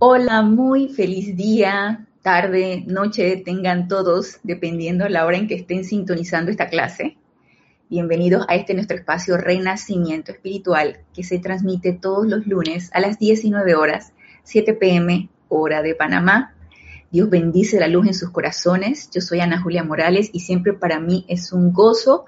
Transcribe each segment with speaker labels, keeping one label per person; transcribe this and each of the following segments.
Speaker 1: Hola, muy feliz día, tarde, noche tengan todos, dependiendo la hora en que estén sintonizando esta clase. Bienvenidos a este nuestro espacio Renacimiento Espiritual que se transmite todos los lunes a las 19 horas, 7 pm, hora de Panamá. Dios bendice la luz en sus corazones. Yo soy Ana Julia Morales y siempre para mí es un gozo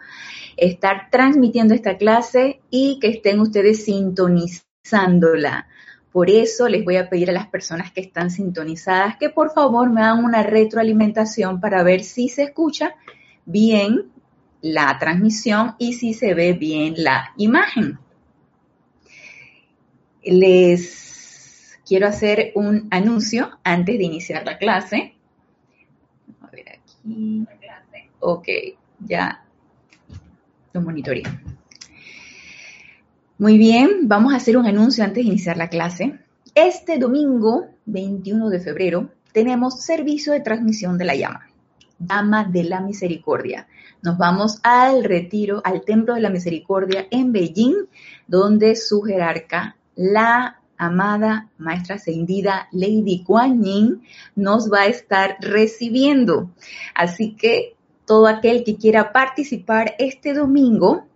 Speaker 1: estar transmitiendo esta clase y que estén ustedes sintonizándola. Por eso les voy a pedir a las personas que están sintonizadas que por favor me hagan una retroalimentación para ver si se escucha bien la transmisión y si se ve bien la imagen. Les quiero hacer un anuncio antes de iniciar la clase. A ver aquí. Ok, ya lo monitoreo. Muy bien, vamos a hacer un anuncio antes de iniciar la clase. Este domingo, 21 de febrero, tenemos servicio de transmisión de la llama, Dama de la Misericordia. Nos vamos al retiro, al Templo de la Misericordia en Beijing, donde su jerarca, la amada maestra ascendida Lady Kuan Yin, nos va a estar recibiendo. Así que todo aquel que quiera participar este domingo,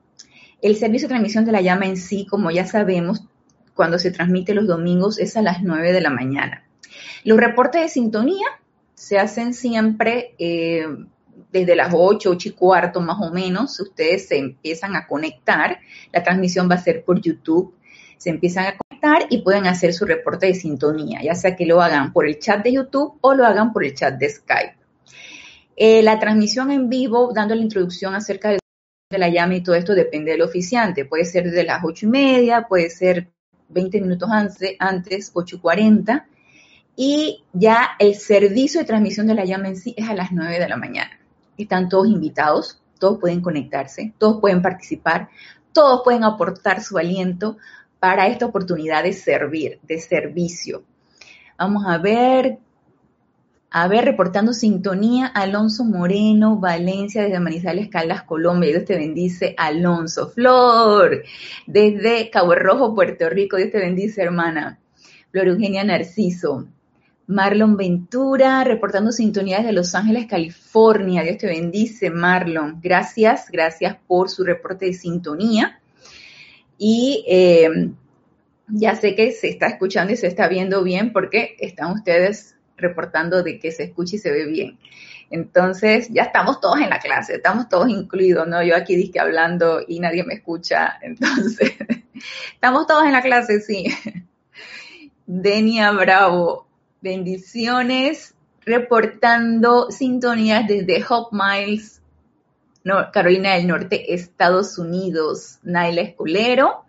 Speaker 1: el servicio de transmisión de la llama en sí, como ya sabemos, cuando se transmite los domingos es a las 9 de la mañana. Los reportes de sintonía se hacen siempre eh, desde las 8, 8 y cuarto más o menos. Ustedes se empiezan a conectar. La transmisión va a ser por YouTube. Se empiezan a conectar y pueden hacer su reporte de sintonía, ya sea que lo hagan por el chat de YouTube o lo hagan por el chat de Skype. Eh, la transmisión en vivo, dando la introducción acerca de de la llama y todo esto depende del oficiante. Puede ser desde las ocho y media, puede ser 20 minutos antes, antes 8.40. Y ya el servicio de transmisión de la llama en sí es a las 9 de la mañana. Están todos invitados, todos pueden conectarse, todos pueden participar, todos pueden aportar su aliento para esta oportunidad de servir, de servicio. Vamos a ver a ver, reportando sintonía, Alonso Moreno, Valencia, desde Manizales, Caldas, Colombia. Dios te bendice, Alonso. Flor, desde Cabo Rojo, Puerto Rico. Dios te bendice, hermana. Flor Eugenia Narciso. Marlon Ventura, reportando sintonía desde Los Ángeles, California. Dios te bendice, Marlon. Gracias, gracias por su reporte de sintonía. Y eh, ya sé que se está escuchando y se está viendo bien porque están ustedes reportando de que se escucha y se ve bien. Entonces, ya estamos todos en la clase, estamos todos incluidos, ¿no? Yo aquí dije hablando y nadie me escucha, entonces, estamos todos en la clase, sí. Denia Bravo, bendiciones, reportando sintonías desde Hop Miles, Carolina del Norte, Estados Unidos. Naila Esculero,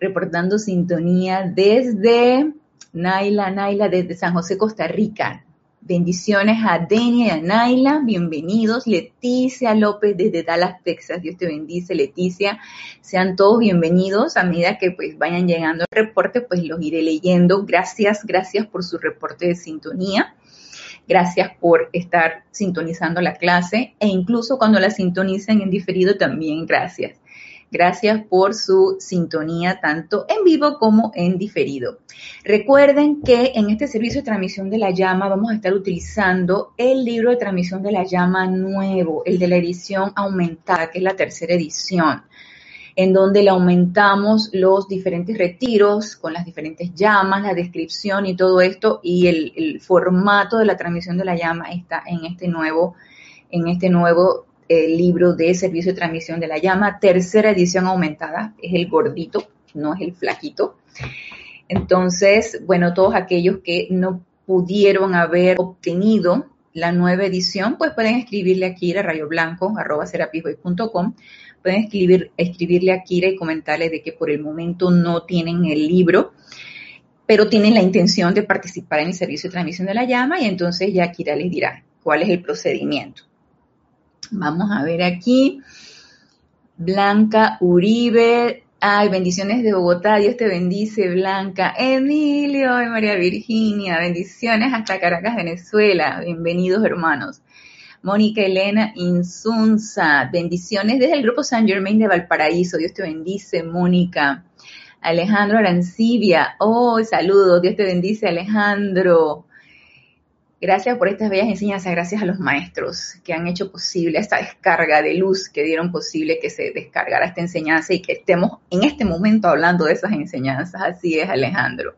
Speaker 1: reportando sintonía desde Naila, Naila desde San José, Costa Rica. Bendiciones a Denia y a Naila, bienvenidos. Leticia López desde Dallas, Texas, Dios te bendice, Leticia. Sean todos bienvenidos. A medida que pues vayan llegando el reporte, pues los iré leyendo. Gracias, gracias por su reporte de sintonía. Gracias por estar sintonizando la clase e incluso cuando la sintonicen en diferido también gracias. Gracias por su sintonía tanto en vivo como en diferido. Recuerden que en este servicio de transmisión de la llama vamos a estar utilizando el libro de transmisión de la llama nuevo, el de la edición aumentada, que es la tercera edición en donde le aumentamos los diferentes retiros con las diferentes llamas, la descripción y todo esto, y el, formato de la transmisión de la llama está en este nuevo, en este nuevo el libro de servicio de transmisión de la llama, tercera edición aumentada, es el gordito, no es el flaquito. Entonces, bueno, todos aquellos que no pudieron haber obtenido la nueva edición, pues pueden escribirle a Kira, rayoblanco, arroba pueden escribir, escribirle a Kira y comentarle de que por el momento no tienen el libro, pero tienen la intención de participar en el servicio de transmisión de la llama y entonces ya Kira les dirá cuál es el procedimiento. Vamos a ver aquí. Blanca Uribe. Ay, bendiciones de Bogotá. Dios te bendice, Blanca. Emilio y María Virginia. Bendiciones hasta Caracas, Venezuela. Bienvenidos, hermanos. Mónica Elena Insunza. Bendiciones desde el grupo San Germain de Valparaíso. Dios te bendice, Mónica. Alejandro Arancibia, oh, saludos, Dios te bendice, Alejandro. Gracias por estas bellas enseñanzas, gracias a los maestros que han hecho posible esta descarga de luz, que dieron posible que se descargara esta enseñanza y que estemos en este momento hablando de esas enseñanzas. Así es, Alejandro.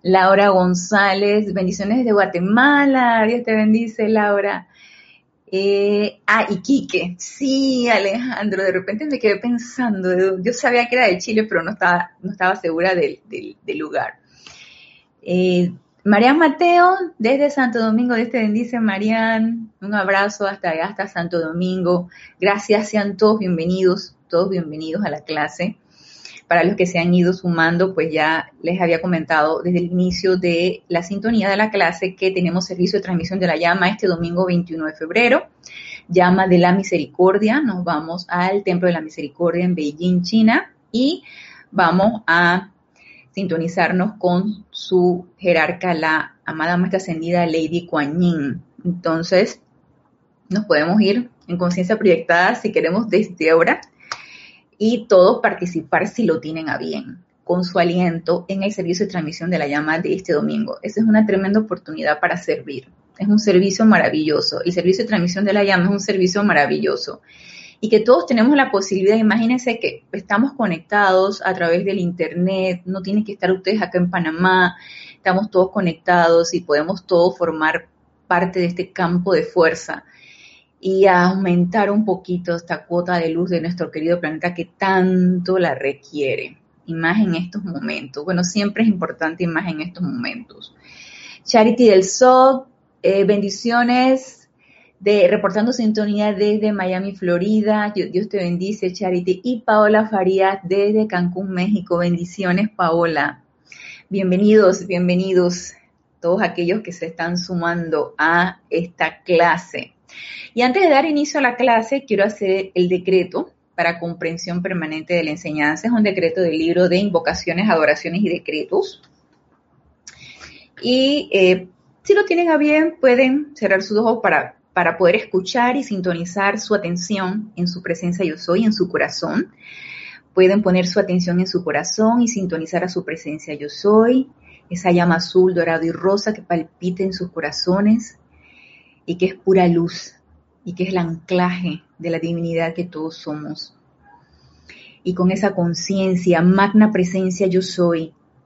Speaker 1: Laura González, bendiciones desde Guatemala, Dios te bendice, Laura. Eh, ah, Iquique, sí, Alejandro, de repente me quedé pensando, yo sabía que era de Chile, pero no estaba, no estaba segura del, lugar. Eh, Marian Mateo, desde Santo Domingo, Dios te bendice, Marian. Un abrazo hasta hasta Santo Domingo. Gracias, sean todos bienvenidos, todos bienvenidos a la clase. Para los que se han ido sumando, pues ya les había comentado desde el inicio de la sintonía de la clase que tenemos servicio de transmisión de la llama este domingo 21 de febrero. Llama de la misericordia. Nos vamos al Templo de la Misericordia en Beijing, China. Y vamos a sintonizarnos con su jerarca, la amada maestra ascendida Lady Kuan Yin. Entonces, nos podemos ir en conciencia proyectada si queremos desde ahora y todos participar si lo tienen a bien con su aliento en el servicio de transmisión de la llama de este domingo. Esa es una tremenda oportunidad para servir. Es un servicio maravilloso. El servicio de transmisión de la llama es un servicio maravilloso y que todos tenemos la posibilidad, imagínense que estamos conectados a través del Internet, no tienen que estar ustedes acá en Panamá, estamos todos conectados y podemos todos formar parte de este campo de fuerza y aumentar un poquito esta cuota de luz de nuestro querido planeta que tanto la requiere, y más en estos momentos. Bueno, siempre es importante y más en estos momentos. Charity del Sol, eh, bendiciones, de Reportando Sintonía desde Miami, Florida. Dios te bendice, Charity. Y Paola Farías desde Cancún, México. Bendiciones, Paola. Bienvenidos, bienvenidos todos aquellos que se están sumando a esta clase. Y antes de dar inicio a la clase, quiero hacer el decreto para comprensión permanente de la enseñanza. Es un decreto del libro de invocaciones, adoraciones y decretos. Y eh, si lo tienen a bien, pueden cerrar sus ojos para para poder escuchar y sintonizar su atención en su presencia yo soy, en su corazón. Pueden poner su atención en su corazón y sintonizar a su presencia yo soy, esa llama azul, dorado y rosa que palpita en sus corazones y que es pura luz y que es el anclaje de la divinidad que todos somos. Y con esa conciencia, magna presencia yo soy,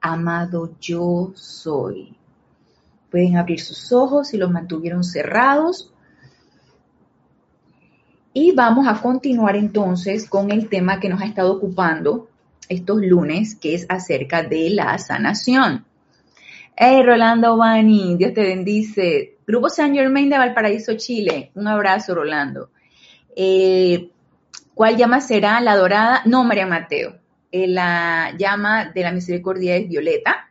Speaker 1: amado yo soy. Pueden abrir sus ojos si los mantuvieron cerrados. Y vamos a continuar entonces con el tema que nos ha estado ocupando estos lunes, que es acerca de la sanación. Hey, Rolando Bani, Dios te bendice. Grupo San Germain de Valparaíso, Chile. Un abrazo, Rolando. Eh, ¿Cuál llama será la dorada? No, María Mateo. Eh, la llama de la misericordia es violeta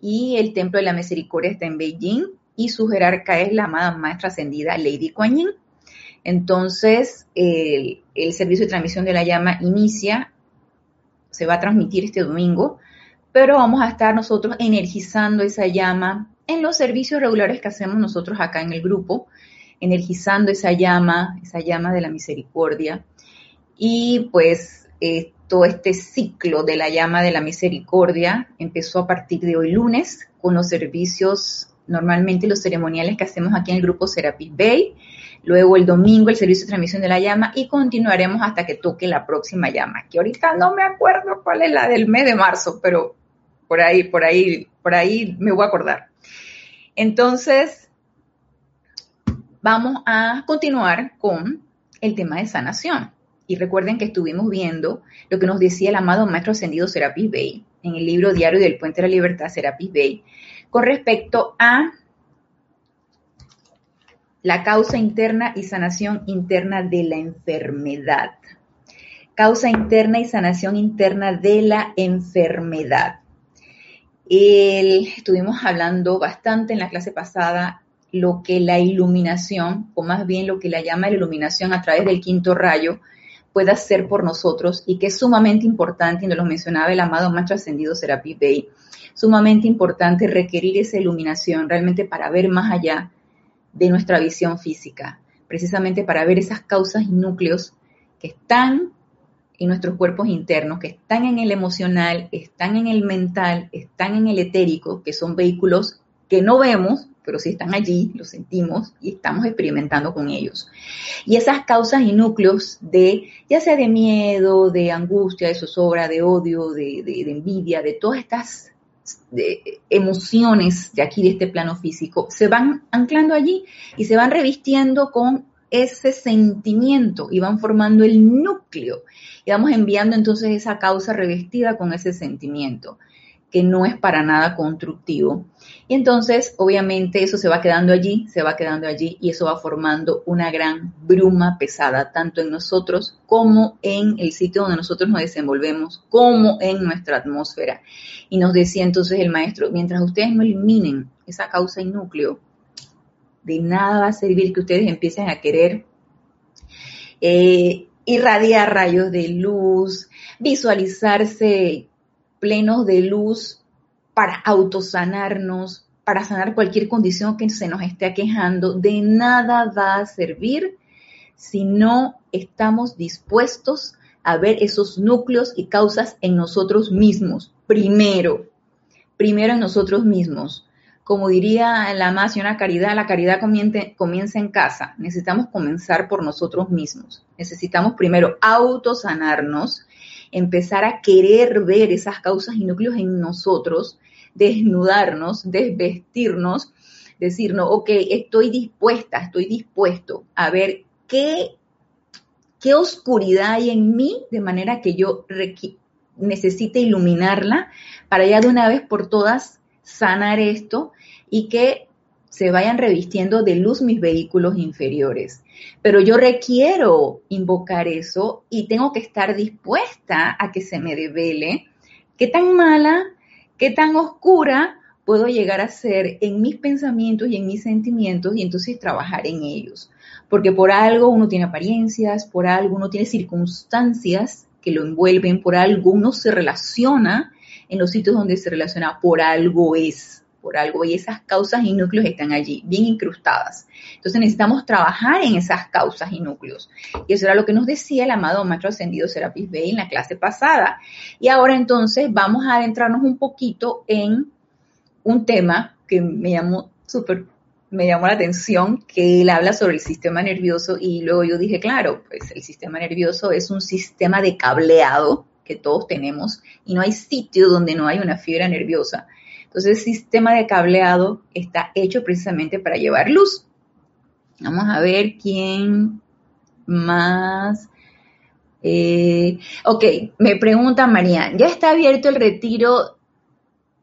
Speaker 1: y el templo de la misericordia está en Beijing y su jerarca es la amada maestra ascendida Lady Kuan Yin. Entonces, el, servicio de transmisión de la llama inicia, se va a transmitir este domingo, pero vamos a estar nosotros energizando esa llama en los servicios regulares que hacemos nosotros acá en el grupo, energizando esa llama, esa llama de la misericordia. Y pues eh, todo este ciclo de la llama de la misericordia empezó a partir de hoy lunes con los servicios, normalmente los ceremoniales que hacemos aquí en el grupo Serapis Bay. Luego el domingo el servicio de transmisión de la llama y continuaremos hasta que toque la próxima llama, que ahorita no me acuerdo cuál es la del mes de marzo, pero por ahí, por ahí, por ahí me voy a acordar. Entonces, vamos a continuar con el tema de sanación. Y recuerden que estuvimos viendo lo que nos decía el amado Maestro Ascendido Serapis Bey en el libro diario del Puente de la Libertad, Serapis Bey, con respecto a la causa interna y sanación interna de la enfermedad. Causa interna y sanación interna de la enfermedad. estuvimos hablando bastante en la clase pasada lo que la iluminación, o más bien lo que la llama la iluminación a través del quinto rayo, puede hacer por nosotros y que es sumamente importante, y nos lo mencionaba el amado Maestro Ascendido Serapis Bey, sumamente importante requerir esa iluminación realmente para ver más allá de nuestra visión física, precisamente para ver esas causas y núcleos que están en nuestros cuerpos internos, que están en el emocional, están en el mental, están en el etérico, que son vehículos que no vemos, pero sí están allí, los sentimos y estamos experimentando con ellos. Y esas causas y núcleos de, ya sea de miedo, de angustia, de zozobra, de odio, de, de envidia, de todas estas de emociones de aquí, de este plano físico, se van anclando allí y se van revistiendo con ese sentimiento y van formando el núcleo. Y vamos enviando entonces esa causa revestida con ese sentimiento que no es para nada constructivo. Y entonces, obviamente, eso se va quedando allí, se va quedando allí y eso va formando una gran bruma pesada, tanto en nosotros como en el sitio donde nosotros nos desenvolvemos, como en nuestra atmósfera. Y nos decía entonces el maestro, mientras ustedes no eliminen esa causa y núcleo, de nada va a servir que ustedes empiecen a querer eh, irradiar rayos de luz, visualizarse plenos de luz para autosanarnos, para sanar cualquier condición que se nos esté aquejando. De nada va a servir si no estamos dispuestos a ver esos núcleos y causas en nosotros mismos. Primero, primero en nosotros mismos. Como diría la más señora Caridad, la caridad comienza en casa. Necesitamos comenzar por nosotros mismos. Necesitamos primero autosanarnos empezar a querer ver esas causas y núcleos en nosotros, desnudarnos, desvestirnos, decir, no, ok, estoy dispuesta, estoy dispuesto a ver qué, qué oscuridad hay en mí, de manera que yo necesite iluminarla para ya de una vez por todas sanar esto y que se vayan revistiendo de luz mis vehículos inferiores. Pero yo requiero invocar eso y tengo que estar dispuesta a que se me revele qué tan mala, qué tan oscura puedo llegar a ser en mis pensamientos y en mis sentimientos y entonces trabajar en ellos. Porque por algo uno tiene apariencias, por algo uno tiene circunstancias que lo envuelven, por algo uno se relaciona en los sitios donde se relaciona, por algo es por algo y esas causas y núcleos están allí, bien incrustadas. Entonces necesitamos trabajar en esas causas y núcleos. Y eso era lo que nos decía el amado Maestro Ascendido Serapis Bey en la clase pasada. Y ahora entonces vamos a adentrarnos un poquito en un tema que me llamó súper me llamó la atención que él habla sobre el sistema nervioso y luego yo dije, claro, pues el sistema nervioso es un sistema de cableado que todos tenemos y no hay sitio donde no hay una fibra nerviosa. Entonces, el sistema de cableado está hecho precisamente para llevar luz. Vamos a ver quién más. Eh, ok, me pregunta María, ¿ya está abierto el retiro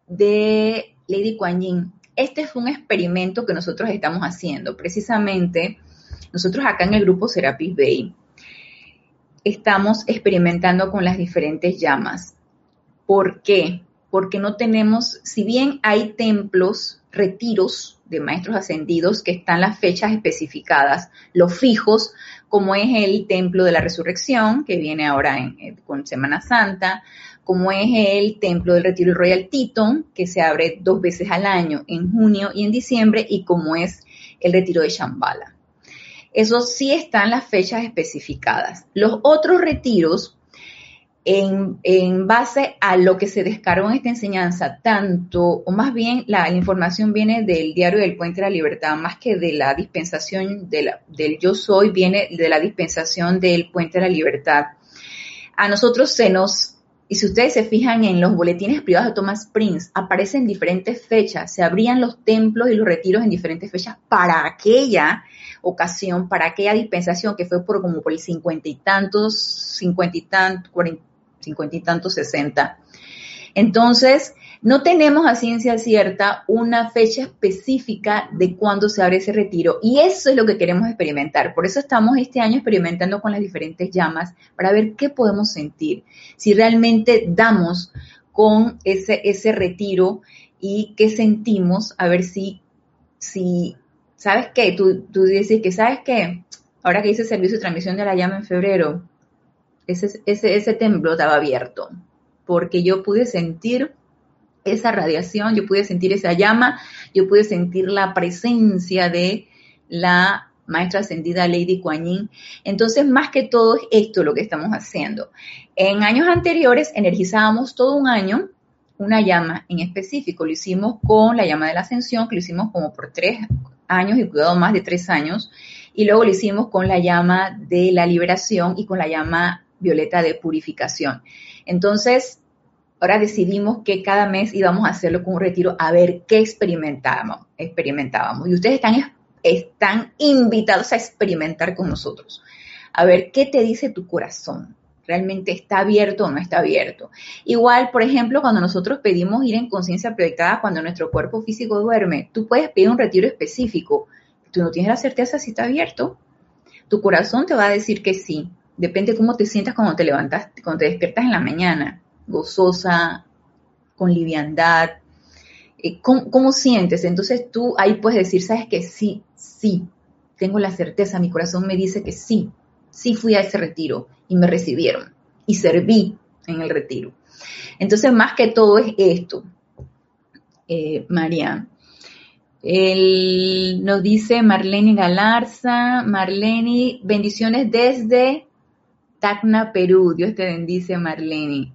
Speaker 1: de Lady Kuan Yin? Este fue un experimento que nosotros estamos haciendo. Precisamente, nosotros acá en el grupo Serapis Bay estamos experimentando con las diferentes llamas. ¿Por qué? Porque no tenemos, si bien hay templos, retiros de maestros ascendidos que están las fechas especificadas, los fijos, como es el templo de la resurrección, que viene ahora en, con Semana Santa, como es el templo del retiro Royal Teton, que se abre dos veces al año, en junio y en diciembre, y como es el retiro de Shambhala. Eso sí están las fechas especificadas. Los otros retiros en, base a lo que se descargó en esta enseñanza, tanto, o más bien la, información viene del diario del Puente de la Libertad, más que de la dispensación de del yo soy, viene de la dispensación del Puente de la Libertad. A nosotros se nos Y si ustedes se fijan en los boletines privados de Thomas Prince, aparecen diferentes fechas, se abrían los templos y los retiros en diferentes fechas para aquella ocasión, para aquella dispensación que fue por como por el cincuenta y tantos, cincuenta y tantos, cincuenta y tantos, sesenta. Entonces, no tenemos a ciencia cierta una fecha específica de cuándo se abre ese retiro y eso es lo que queremos experimentar. Por eso estamos este año experimentando con las diferentes llamas para ver qué podemos sentir, si realmente damos con ese, ese retiro y qué sentimos, a ver si, si ¿sabes qué? Tú, tú dices que, ¿sabes qué? Ahora que hice servicio de transmisión de la llama en febrero, ese, ese, templo estaba abierto, porque yo pude sentir esa radiación, yo pude sentir esa llama, yo pude sentir la presencia de la maestra ascendida Lady Kuan Yin. Entonces, más que todo es esto lo que estamos haciendo. En años anteriores energizábamos todo un año una llama en específico. Lo hicimos con la llama de la ascensión, que lo hicimos como por tres años y cuidado más de tres años. Y luego lo hicimos con la llama de la liberación y con la llama violeta de purificación. Entonces, Ahora decidimos que cada mes íbamos a hacerlo con un retiro a ver qué experimentábamos. experimentábamos. Y ustedes están, están invitados a experimentar con nosotros. A ver qué te dice tu corazón. ¿Realmente está abierto o no está abierto? Igual, por ejemplo, cuando nosotros pedimos ir en conciencia proyectada cuando nuestro cuerpo físico duerme, tú puedes pedir un retiro específico. Tú no tienes la certeza si está abierto. Tu corazón te va a decir que sí. Depende de cómo te sientas cuando te levantas, cuando te despiertas en la mañana gozosa, con liviandad. Eh, ¿Cómo, sientes? Entonces tú ahí puedes decir, sabes que sí, sí, tengo la certeza, mi corazón me dice que sí, sí fui a ese retiro y me recibieron y serví en el retiro. Entonces, más que todo es esto, eh, María. nos dice Marlene Galarza, Marlene, bendiciones desde Tacna, Perú. Dios te bendice, Marlene.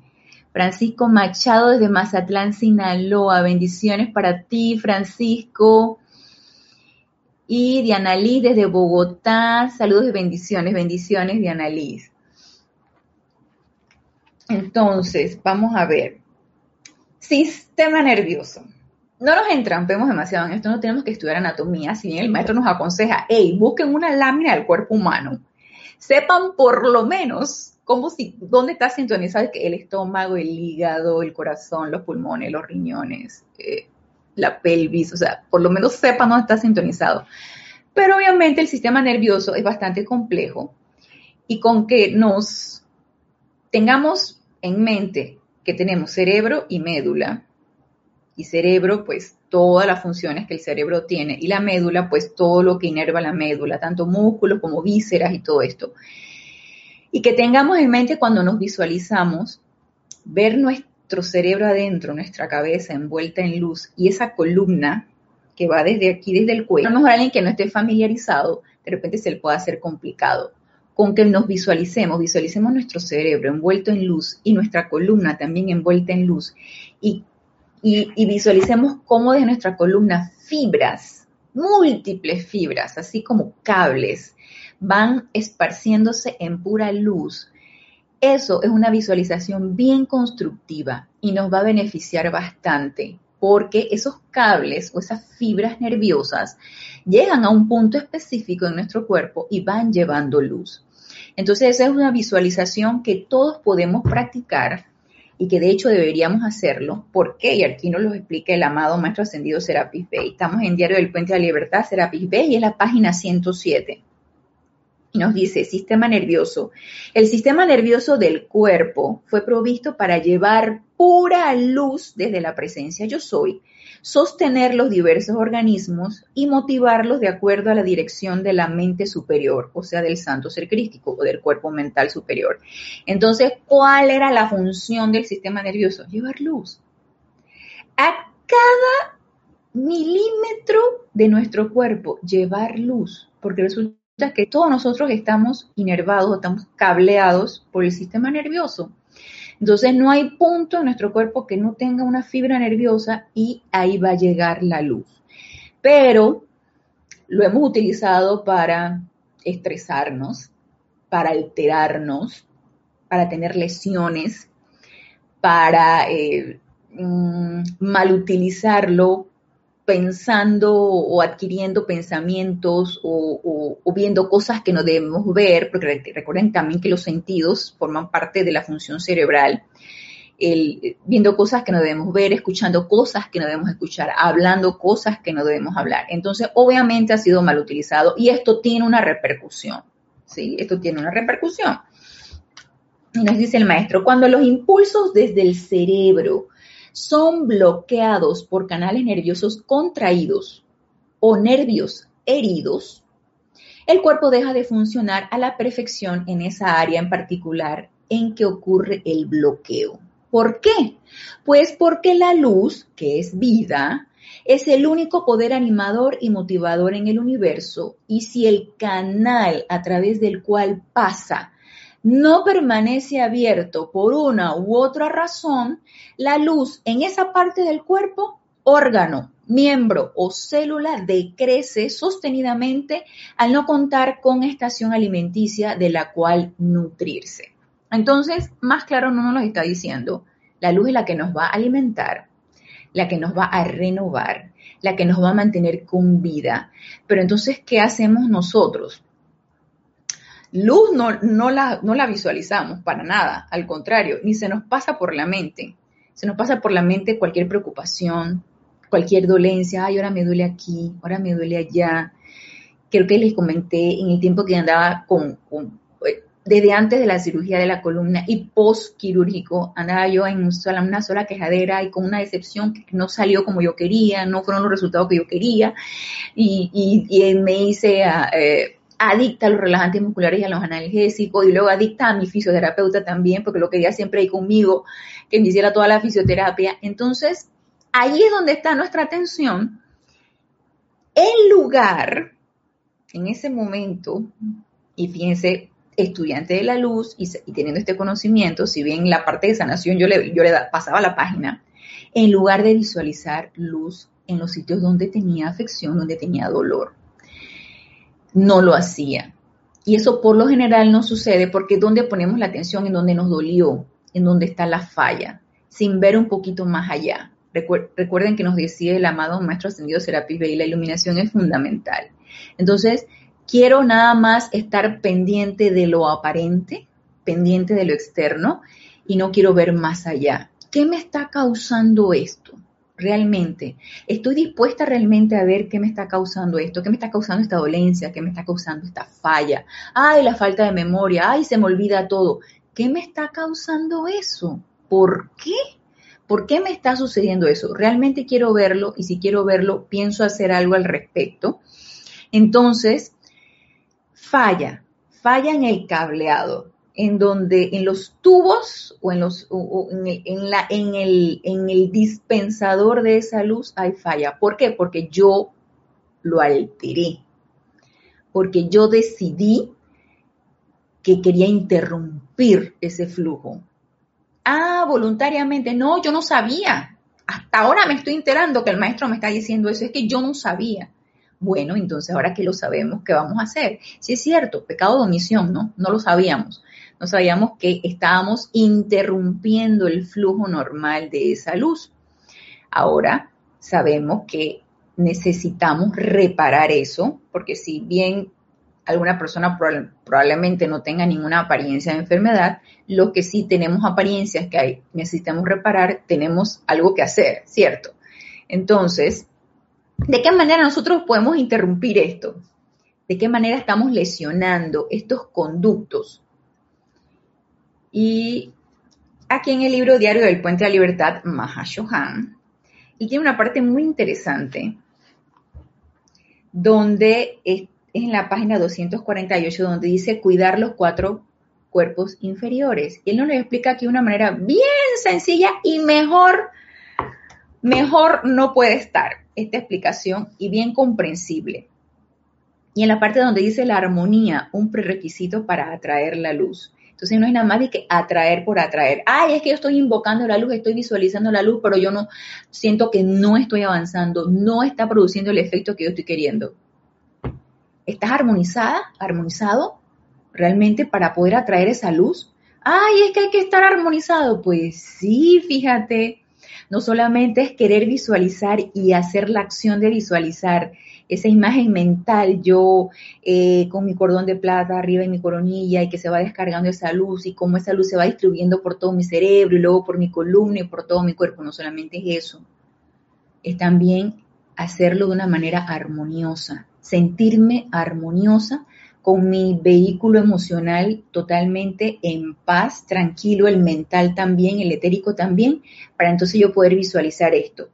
Speaker 1: Francisco Machado desde Mazatlán, Sinaloa. Bendiciones para ti, Francisco. Y Diana Liz desde Bogotá. Saludos y bendiciones. Bendiciones, Diana Liz. Entonces, vamos a ver. Sistema nervioso. No nos entrampemos demasiado en esto, no tenemos que estudiar anatomía, si bien el maestro nos aconseja, hey, busquen una lámina del cuerpo humano. Sepan por lo menos ¿Cómo si, ¿Dónde está sintonizado el estómago, el hígado, el corazón, los pulmones, los riñones, eh, la pelvis? O sea, por lo menos sepa dónde está sintonizado. Pero obviamente el sistema nervioso es bastante complejo y con que nos tengamos en mente que tenemos cerebro y médula, y cerebro, pues todas las funciones que el cerebro tiene, y la médula, pues todo lo que inerva la médula, tanto músculos como vísceras y todo esto. Y que tengamos en mente cuando nos visualizamos, ver nuestro cerebro adentro, nuestra cabeza envuelta en luz y esa columna que va desde aquí, desde el cuello. A lo mejor alguien que no esté familiarizado, de repente se le puede hacer complicado. Con que nos visualicemos, visualicemos nuestro cerebro envuelto en luz y nuestra columna también envuelta en luz y, y, visualicemos cómo de nuestra columna fibras, múltiples fibras, así como cables, van esparciéndose en pura luz. Eso es una visualización bien constructiva y nos va a beneficiar bastante porque esos cables o esas fibras nerviosas llegan a un punto específico en nuestro cuerpo y van llevando luz. Entonces esa es una visualización que todos podemos practicar y que de hecho deberíamos hacerlo. ¿Por qué? Y aquí nos lo explica el amado Maestro Ascendido Serapis Bey. Estamos en Diario del Puente de la Libertad, Serapis Bey, y es la página 107 y nos dice sistema nervioso. El sistema nervioso del cuerpo fue provisto para llevar pura luz desde la presencia yo soy, sostener los diversos organismos y motivarlos de acuerdo a la dirección de la mente superior, o sea, del santo ser crístico o del cuerpo mental superior. Entonces, ¿cuál era la función del sistema nervioso? Llevar luz. A cada milímetro de nuestro cuerpo, llevar luz, porque resulta que todos nosotros estamos inervados, estamos cableados por el sistema nervioso. Entonces no hay punto en nuestro cuerpo que no tenga una fibra nerviosa y ahí va a llegar la luz. Pero lo hemos utilizado para estresarnos, para alterarnos, para tener lesiones, para eh, mm, malutilizarlo pensando o adquiriendo pensamientos o, viendo cosas que no debemos ver, porque recuerden también que los sentidos forman parte de la función cerebral, viendo cosas que no debemos ver, escuchando cosas que no debemos escuchar, hablando cosas que no debemos hablar. Entonces, obviamente ha sido mal utilizado y esto tiene una repercusión, ¿sí? Esto tiene una repercusión. Y nos dice el maestro, cuando los impulsos desde el cerebro son bloqueados por canales nerviosos contraídos o nervios heridos, el cuerpo deja de funcionar a la perfección en esa área en particular en que ocurre el bloqueo. ¿Por qué? Pues porque la luz, que es vida, es el único poder animador y motivador en el universo y si el canal a través del cual pasa no permanece abierto por una u otra razón, la luz en esa parte del cuerpo, órgano, miembro o célula decrece sostenidamente al no contar con estación alimenticia de la cual nutrirse. Entonces, más claro no nos lo está diciendo. La luz es la que nos va a alimentar, la que nos va a renovar, la que nos va a mantener con vida. Pero entonces, ¿qué hacemos nosotros? Luz no, no, la, no la visualizamos para nada, al contrario, ni se nos pasa por la mente. Se nos pasa por la mente cualquier preocupación, cualquier dolencia, ay, ahora me duele aquí, ahora me duele allá. Creo que les comenté en el tiempo que andaba con, eh, desde antes de la cirugía de la columna y post quirúrgico, andaba yo en una sola quejadera y con una decepción que no salió como yo quería, no fueron los resultados que yo quería. Y, y, me hice eh, adicta a los relajantes musculares y a los analgésicos y luego adicta a mi fisioterapeuta también, porque lo quería siempre ahí conmigo, que me hiciera toda la fisioterapia. Entonces, ahí es donde está nuestra atención. En lugar, en ese momento, y fíjense, estudiante de la luz y, teniendo este conocimiento, si bien la parte de sanación yo le, yo le pasaba la página, en lugar de visualizar luz en los sitios donde tenía afección, donde tenía dolor no lo hacía. Y eso por lo general no sucede porque donde ponemos la atención en donde nos dolió, en donde está la falla, sin ver un poquito más allá. Recuerden que nos decía el amado Maestro Ascendido Serapis y la iluminación es fundamental. Entonces, quiero nada más estar pendiente de lo aparente, pendiente de lo externo, y no quiero ver más allá. ¿Qué me está causando esto? Realmente? ¿Estoy dispuesta realmente a ver qué me está causando esto? ¿Qué me está causando esta dolencia? ¿Qué me está causando esta falla? Ay, la falta de memoria. Ay, se me olvida todo. ¿Qué me está causando eso? ¿Por qué? ¿Por qué me está sucediendo eso? Realmente quiero verlo y si quiero verlo, pienso hacer algo al respecto. Entonces, falla, falla en el cableado en donde en los tubos o en los en, el, en el dispensador de esa luz hay falla. ¿Por qué? Porque yo lo alteré. Porque yo decidí que quería interrumpir ese flujo. Ah, voluntariamente. No, yo no sabía. Hasta ahora me estoy enterando que el maestro me está diciendo eso. Es que yo no sabía. Bueno, entonces ahora que lo sabemos, ¿qué vamos a hacer? Si es cierto, pecado de omisión, ¿no? No lo sabíamos no sabíamos que estábamos interrumpiendo el flujo normal de esa luz. Ahora sabemos que necesitamos reparar eso, porque si bien alguna persona probablemente no tenga ninguna apariencia de enfermedad, lo que sí tenemos apariencias que necesitamos reparar, tenemos algo que hacer, ¿cierto? Entonces, ¿de qué manera nosotros podemos interrumpir esto? ¿De qué manera estamos lesionando estos conductos y aquí en el libro Diario del Puente de la Libertad, Mahashohan, y tiene una parte muy interesante, donde es en la página 248, donde dice cuidar los cuatro cuerpos inferiores. Y él nos lo explica aquí de una manera bien sencilla y mejor, mejor no puede estar esta explicación y bien comprensible. Y en la parte donde dice la armonía, un prerequisito para atraer la luz. Entonces no es nada más de que atraer por atraer. Ay, es que yo estoy invocando la luz, estoy visualizando la luz, pero yo no siento que no estoy avanzando, no está produciendo el efecto que yo estoy queriendo. ¿Estás armonizada, armonizado realmente para poder atraer esa luz? Ay, es que hay que estar armonizado. Pues sí, fíjate, no solamente es querer visualizar y hacer la acción de visualizar esa imagen mental, yo eh, con mi cordón de plata arriba en mi coronilla y que se va descargando esa luz y cómo esa luz se va distribuyendo por todo mi cerebro y luego por mi columna y por todo mi cuerpo. No solamente es eso, es también hacerlo de una manera armoniosa, sentirme armoniosa con mi vehículo emocional totalmente en paz, tranquilo, el mental también, el etérico también, para entonces yo poder visualizar esto.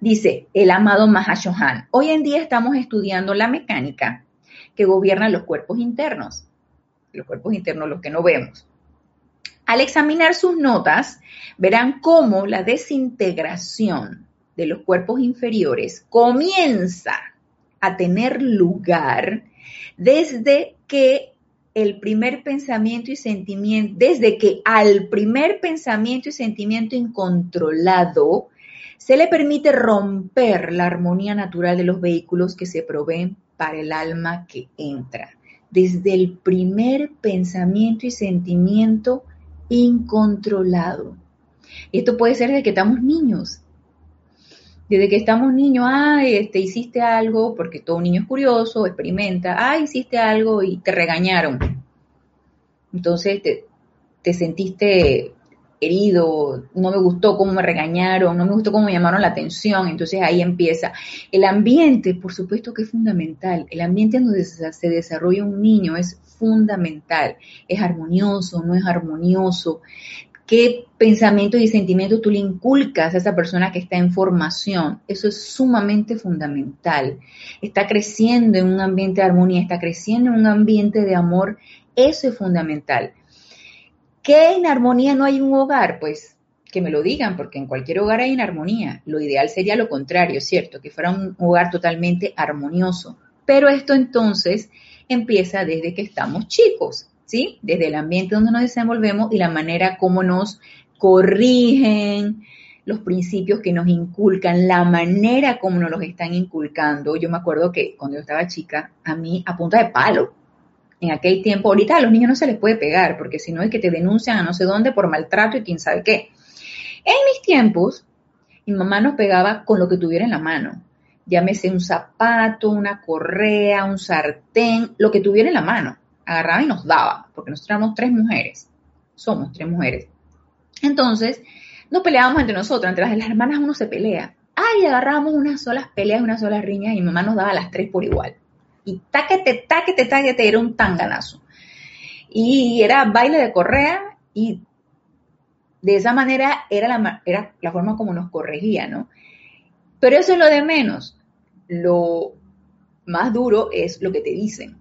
Speaker 1: Dice el amado Mahashohan, hoy en día estamos estudiando la mecánica que gobierna los cuerpos internos, los cuerpos internos los que no vemos. Al examinar sus notas, verán cómo la desintegración de los cuerpos inferiores comienza a tener lugar desde que el primer pensamiento y sentimiento, desde que al primer pensamiento y sentimiento incontrolado se le permite romper la armonía natural de los vehículos que se proveen para el alma que entra. Desde el primer pensamiento y sentimiento incontrolado. Esto puede ser desde que estamos niños, desde que estamos niños, ay, este, hiciste algo, porque todo niño es curioso, experimenta, ay, hiciste algo y te regañaron. Entonces te, te sentiste herido, no me gustó cómo me regañaron, no me gustó cómo me llamaron la atención, entonces ahí empieza. El ambiente, por supuesto que es fundamental, el ambiente donde se desarrolla un niño es fundamental, es armonioso, no es armonioso, qué pensamiento y sentimiento tú le inculcas a esa persona que está en formación. Eso es sumamente fundamental. Está creciendo en un ambiente de armonía, está creciendo en un ambiente de amor. Eso es fundamental. ¿Qué en armonía no hay un hogar? Pues que me lo digan, porque en cualquier hogar hay armonía. Lo ideal sería lo contrario, ¿cierto? Que fuera un hogar totalmente armonioso. Pero esto entonces empieza desde que estamos chicos. ¿sí? Desde el ambiente donde nos desenvolvemos y la manera como nos corrigen, los principios que nos inculcan, la manera como nos los están inculcando. Yo me acuerdo que cuando yo estaba chica, a mí a punta de palo, en aquel tiempo, ahorita a los niños no se les puede pegar, porque si no es que te denuncian a no sé dónde por maltrato y quién sabe qué. En mis tiempos, mi mamá nos pegaba con lo que tuviera en la mano. Llámese un zapato, una correa, un sartén, lo que tuviera en la mano agarraba y nos daba, porque nosotros éramos tres mujeres, somos tres mujeres. Entonces, nos peleábamos entre nosotros, entre las hermanas uno se pelea. Ay, agarrábamos unas solas peleas, unas solas riñas y mi mamá nos daba las tres por igual. Y táquete, táquete, táquete, era un tanganazo. Y era baile de correa y de esa manera era la, era la forma como nos corregía, ¿no? Pero eso es lo de menos. Lo más duro es lo que te dicen.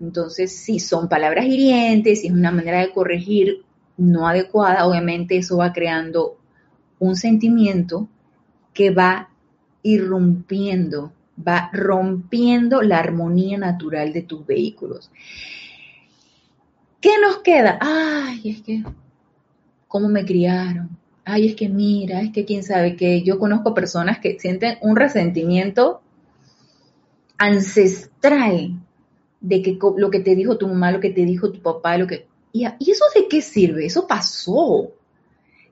Speaker 1: Entonces, si son palabras hirientes, si es una manera de corregir no adecuada, obviamente eso va creando un sentimiento que va irrumpiendo, va rompiendo la armonía natural de tus vehículos. ¿Qué nos queda? Ay, es que, ¿cómo me criaron? Ay, es que mira, es que quién sabe que yo conozco personas que sienten un resentimiento ancestral de que lo que te dijo tu mamá, lo que te dijo tu papá, lo que... ¿Y, eso de qué sirve? Eso pasó.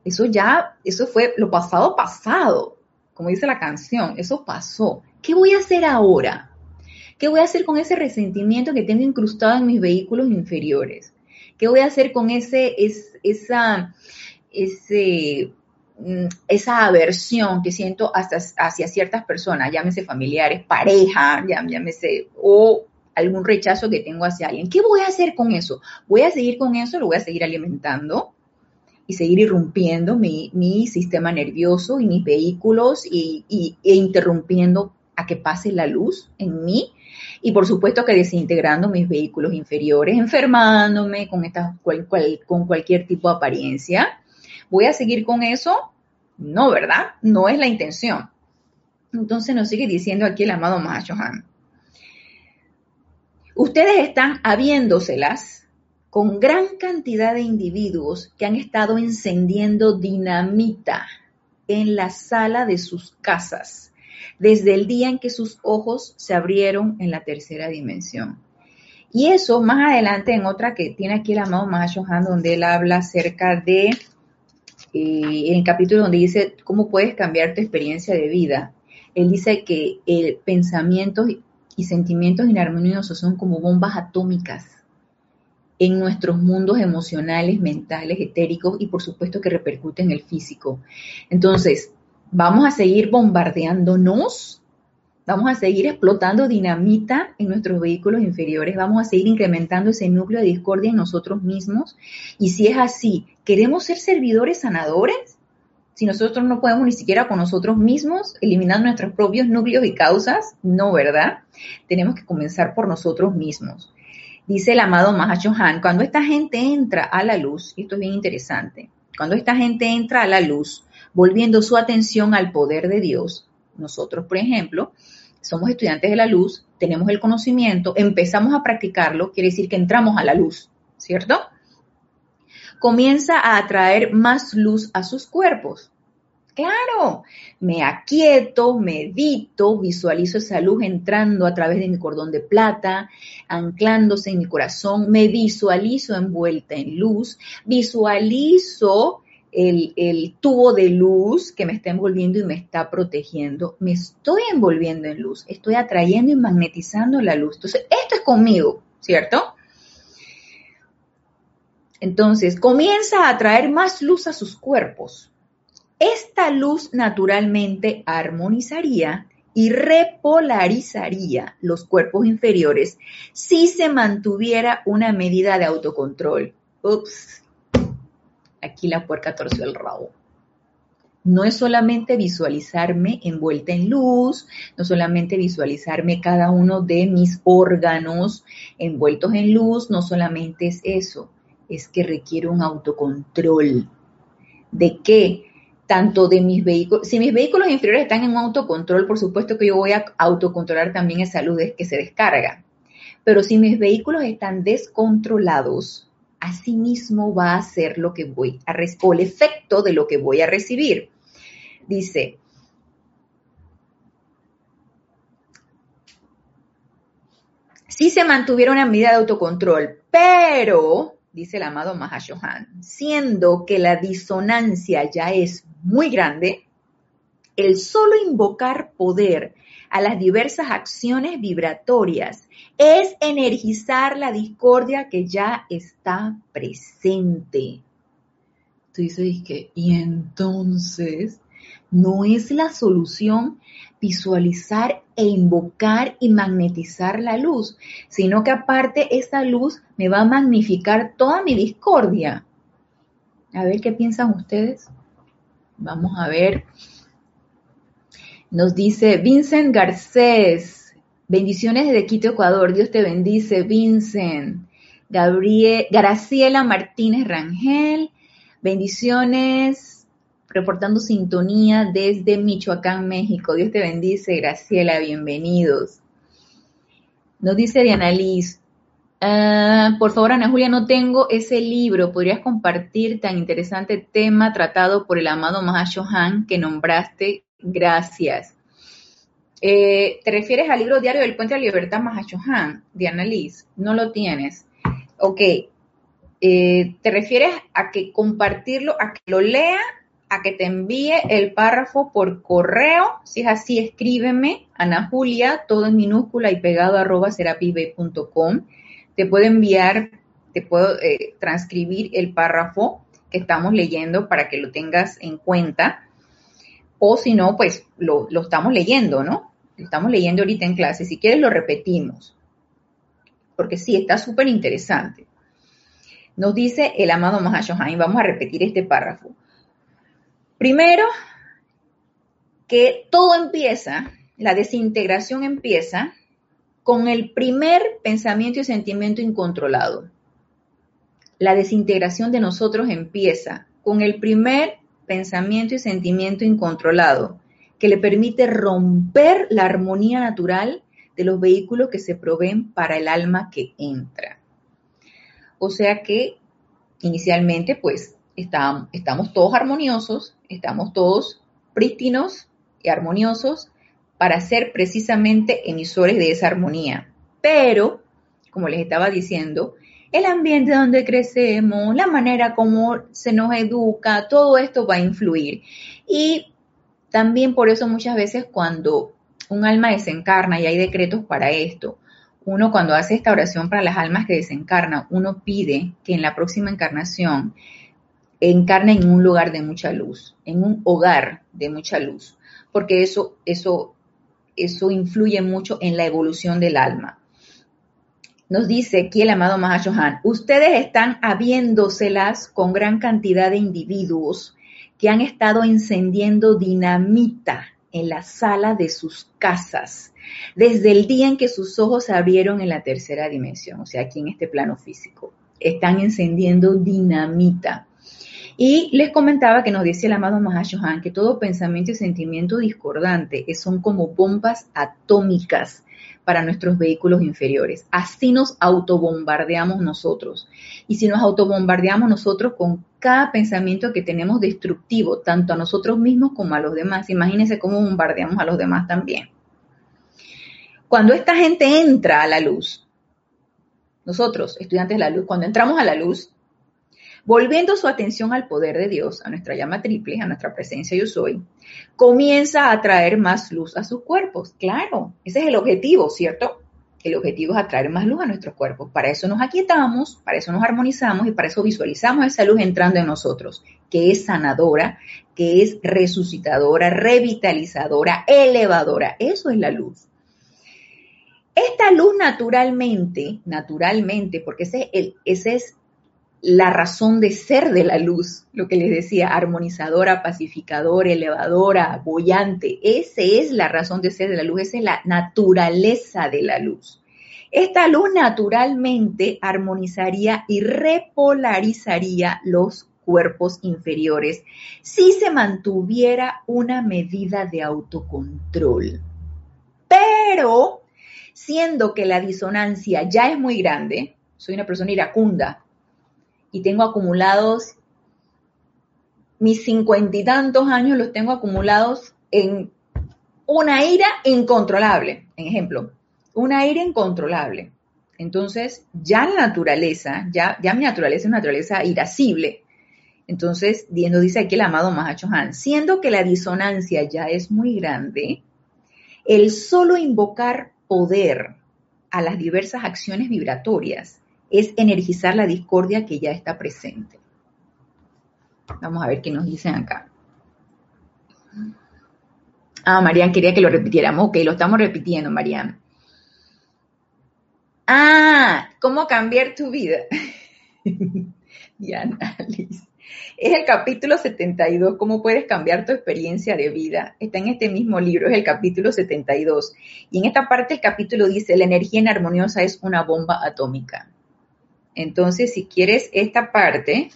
Speaker 1: Eso ya, eso fue lo pasado pasado, como dice la canción, eso pasó. ¿Qué voy a hacer ahora? ¿Qué voy a hacer con ese resentimiento que tengo incrustado en mis vehículos inferiores? ¿Qué voy a hacer con ese, esa, ese, mm, esa aversión que siento hasta, hacia ciertas personas, llámese familiares, pareja, llámese, o algún rechazo que tengo hacia alguien. ¿Qué voy a hacer con eso? ¿Voy a seguir con eso? ¿Lo voy a seguir alimentando? Y seguir irrumpiendo mi, sistema nervioso y mis vehículos y, e interrumpiendo a que pase la luz en mí. Y por supuesto que desintegrando mis vehículos inferiores, enfermándome con, esta, con cualquier tipo de apariencia. ¿Voy a seguir con eso? No, ¿verdad? No es la intención. Entonces nos sigue diciendo aquí el amado Mahachohan. Ustedes están habiéndoselas con gran cantidad de individuos que han estado encendiendo dinamita en la sala de sus casas desde el día en que sus ojos se abrieron en la tercera dimensión. Y eso más adelante en otra que tiene aquí el amado Mahashohan, donde él habla acerca de, eh, en el capítulo donde dice cómo puedes cambiar tu experiencia de vida. Él dice que el pensamientos y sentimientos inarmoniosos son como bombas atómicas en nuestros mundos emocionales, mentales, etéricos y por supuesto que repercute en el físico. Entonces, vamos a seguir bombardeándonos, vamos a seguir explotando dinamita en nuestros vehículos inferiores, vamos a seguir incrementando ese núcleo de discordia en nosotros mismos. Y si es así, ¿queremos ser servidores sanadores? Si nosotros no podemos ni siquiera con nosotros mismos eliminar nuestros propios núcleos y causas, no, ¿verdad? Tenemos que comenzar por nosotros mismos. Dice el amado Han, cuando esta gente entra a la luz, y esto es bien interesante, cuando esta gente entra a la luz, volviendo su atención al poder de Dios, nosotros, por ejemplo, somos estudiantes de la luz, tenemos el conocimiento, empezamos a practicarlo, quiere decir que entramos a la luz, ¿cierto? Comienza a atraer más luz a sus cuerpos. Claro, me aquieto, medito, visualizo esa luz entrando a través de mi cordón de plata, anclándose en mi corazón, me visualizo envuelta en luz, visualizo el, tubo de luz que me está envolviendo y me está protegiendo, me estoy envolviendo en luz, estoy atrayendo y magnetizando la luz. Entonces, esto es conmigo, ¿cierto? Entonces, comienza a atraer más luz a sus cuerpos esta luz naturalmente armonizaría y repolarizaría los cuerpos inferiores si se mantuviera una medida de autocontrol. Ups, aquí la puerca torció el rabo. No es solamente visualizarme envuelta en luz, no solamente visualizarme cada uno de mis órganos envueltos en luz, no solamente es eso, es que requiere un autocontrol. ¿De qué? tanto de mis vehículos, si mis vehículos inferiores están en un autocontrol, por supuesto que yo voy a autocontrolar también esa luz que se descarga. Pero si mis vehículos están descontrolados, asimismo va a ser lo que voy a o el efecto de lo que voy a recibir. Dice, si se mantuviera una medida de autocontrol, pero dice el amado Mahashohan, siendo que la disonancia ya es muy grande, el solo invocar poder a las diversas acciones vibratorias es energizar la discordia que ya está presente. Tú dices que, y entonces, no es la solución visualizar e invocar y magnetizar la luz, sino que aparte esa luz me va a magnificar toda mi discordia. A ver qué piensan ustedes. Vamos a ver. Nos dice Vincent Garcés. Bendiciones desde Quito, Ecuador. Dios te bendice, Vincent. Gabriel, Graciela Martínez Rangel. Bendiciones. Reportando sintonía desde Michoacán, México. Dios te bendice, Graciela. Bienvenidos. Nos dice Diana Liz. Ah, por favor, Ana Julia, no tengo ese libro. ¿Podrías compartir tan interesante tema tratado por el amado Mahashohan que nombraste? Gracias. Eh, ¿Te refieres al libro diario del Puente de la Libertad Mahashohan, Diana Liz? No lo tienes. Ok. Eh, ¿Te refieres a que compartirlo, a que lo lea, a que te envíe el párrafo por correo? Si es así, escríbeme, Ana Julia, todo en minúscula y pegado arroba te puedo enviar, te puedo eh, transcribir el párrafo que estamos leyendo para que lo tengas en cuenta. O si no, pues lo, estamos leyendo, ¿no? Lo estamos leyendo ahorita en clase. Si quieres, lo repetimos. Porque sí, está súper interesante. Nos dice el amado Mahashohan, vamos a repetir este párrafo. Primero, que todo empieza, la desintegración empieza con el primer pensamiento y sentimiento incontrolado. La desintegración de nosotros empieza con el primer pensamiento y sentimiento incontrolado, que le permite romper la armonía natural de los vehículos que se proveen para el alma que entra. O sea que inicialmente pues estamos, estamos todos armoniosos, estamos todos prístinos y armoniosos, para ser precisamente emisores de esa armonía. Pero como les estaba diciendo, el ambiente donde crecemos, la manera como se nos educa, todo esto va a influir. Y también por eso muchas veces cuando un alma desencarna y hay decretos para esto, uno cuando hace esta oración para las almas que desencarnan, uno pide que en la próxima encarnación encarne en un lugar de mucha luz, en un hogar de mucha luz, porque eso, eso, eso influye mucho en la evolución del alma. Nos dice aquí el amado Mahashohan, ustedes están habiéndoselas con gran cantidad de individuos que han estado encendiendo dinamita en la sala de sus casas desde el día en que sus ojos se abrieron en la tercera dimensión, o sea, aquí en este plano físico. Están encendiendo dinamita. Y les comentaba que nos dice el amado Mahashohan que todo pensamiento y sentimiento discordante son como bombas atómicas para nuestros vehículos inferiores. Así nos autobombardeamos nosotros. Y si nos autobombardeamos nosotros con cada pensamiento que tenemos destructivo, tanto a nosotros mismos como a los demás, imagínense cómo bombardeamos a los demás también. Cuando esta gente entra a la luz, nosotros, estudiantes de la luz, cuando entramos a la luz, volviendo su atención al poder de Dios, a nuestra llama triple, a nuestra presencia yo soy, comienza a traer más luz a sus cuerpos. Claro, ese es el objetivo, ¿cierto? El objetivo es atraer más luz a nuestros cuerpos. Para eso nos aquietamos, para eso nos armonizamos y para eso visualizamos esa luz entrando en nosotros, que es sanadora, que es resucitadora, revitalizadora, elevadora. Eso es la luz. Esta luz naturalmente, naturalmente, porque ese, el, ese es la razón de ser de la luz, lo que les decía, armonizadora, pacificadora, elevadora, bollante. Esa es la razón de ser de la luz, esa es la naturaleza de la luz. Esta luz naturalmente armonizaría y repolarizaría los cuerpos inferiores si se mantuviera una medida de autocontrol. Pero, siendo que la disonancia ya es muy grande, soy una persona iracunda, y tengo acumulados, mis cincuenta y tantos años los tengo acumulados en una ira incontrolable. En ejemplo, una ira incontrolable. Entonces, ya la naturaleza, ya, ya mi naturaleza es una naturaleza irascible. Entonces, nos dice aquí el amado Mahacho Han, siendo que la disonancia ya es muy grande, el solo invocar poder a las diversas acciones vibratorias es energizar la discordia que ya está presente. Vamos a ver qué nos dicen acá. Ah, Marian quería que lo repitiéramos. Ok, lo estamos repitiendo, Marian. Ah, ¿cómo cambiar tu vida? Diana Alice. Es el capítulo 72, ¿cómo puedes cambiar tu experiencia de vida? Está en este mismo libro, es el capítulo 72. Y en esta parte el capítulo dice, la energía inarmoniosa es una bomba atómica. Entonces, si quieres esta parte,